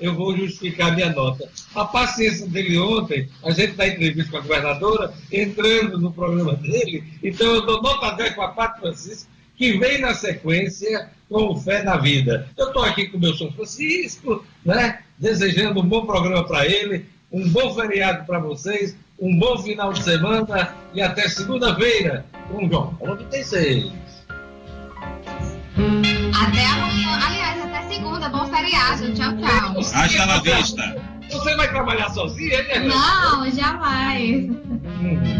Eu vou justificar minha nota. A paciência dele ontem, a gente dá entrevista com a governadora, entrando no programa dele, então eu dou nota 10 para Padre Francisco, que vem na sequência com fé na vida. Eu estou aqui com o meu São Francisco, né? desejando um bom programa para ele, um bom feriado para vocês, um bom final de semana e até segunda-feira com o Jornal 96. Até amanhã. Aliás, até segunda. Bom feriado. Tchau, tchau. Hasta la vista. Você vai trabalhar sozinha, né? Não, jamais. Hum.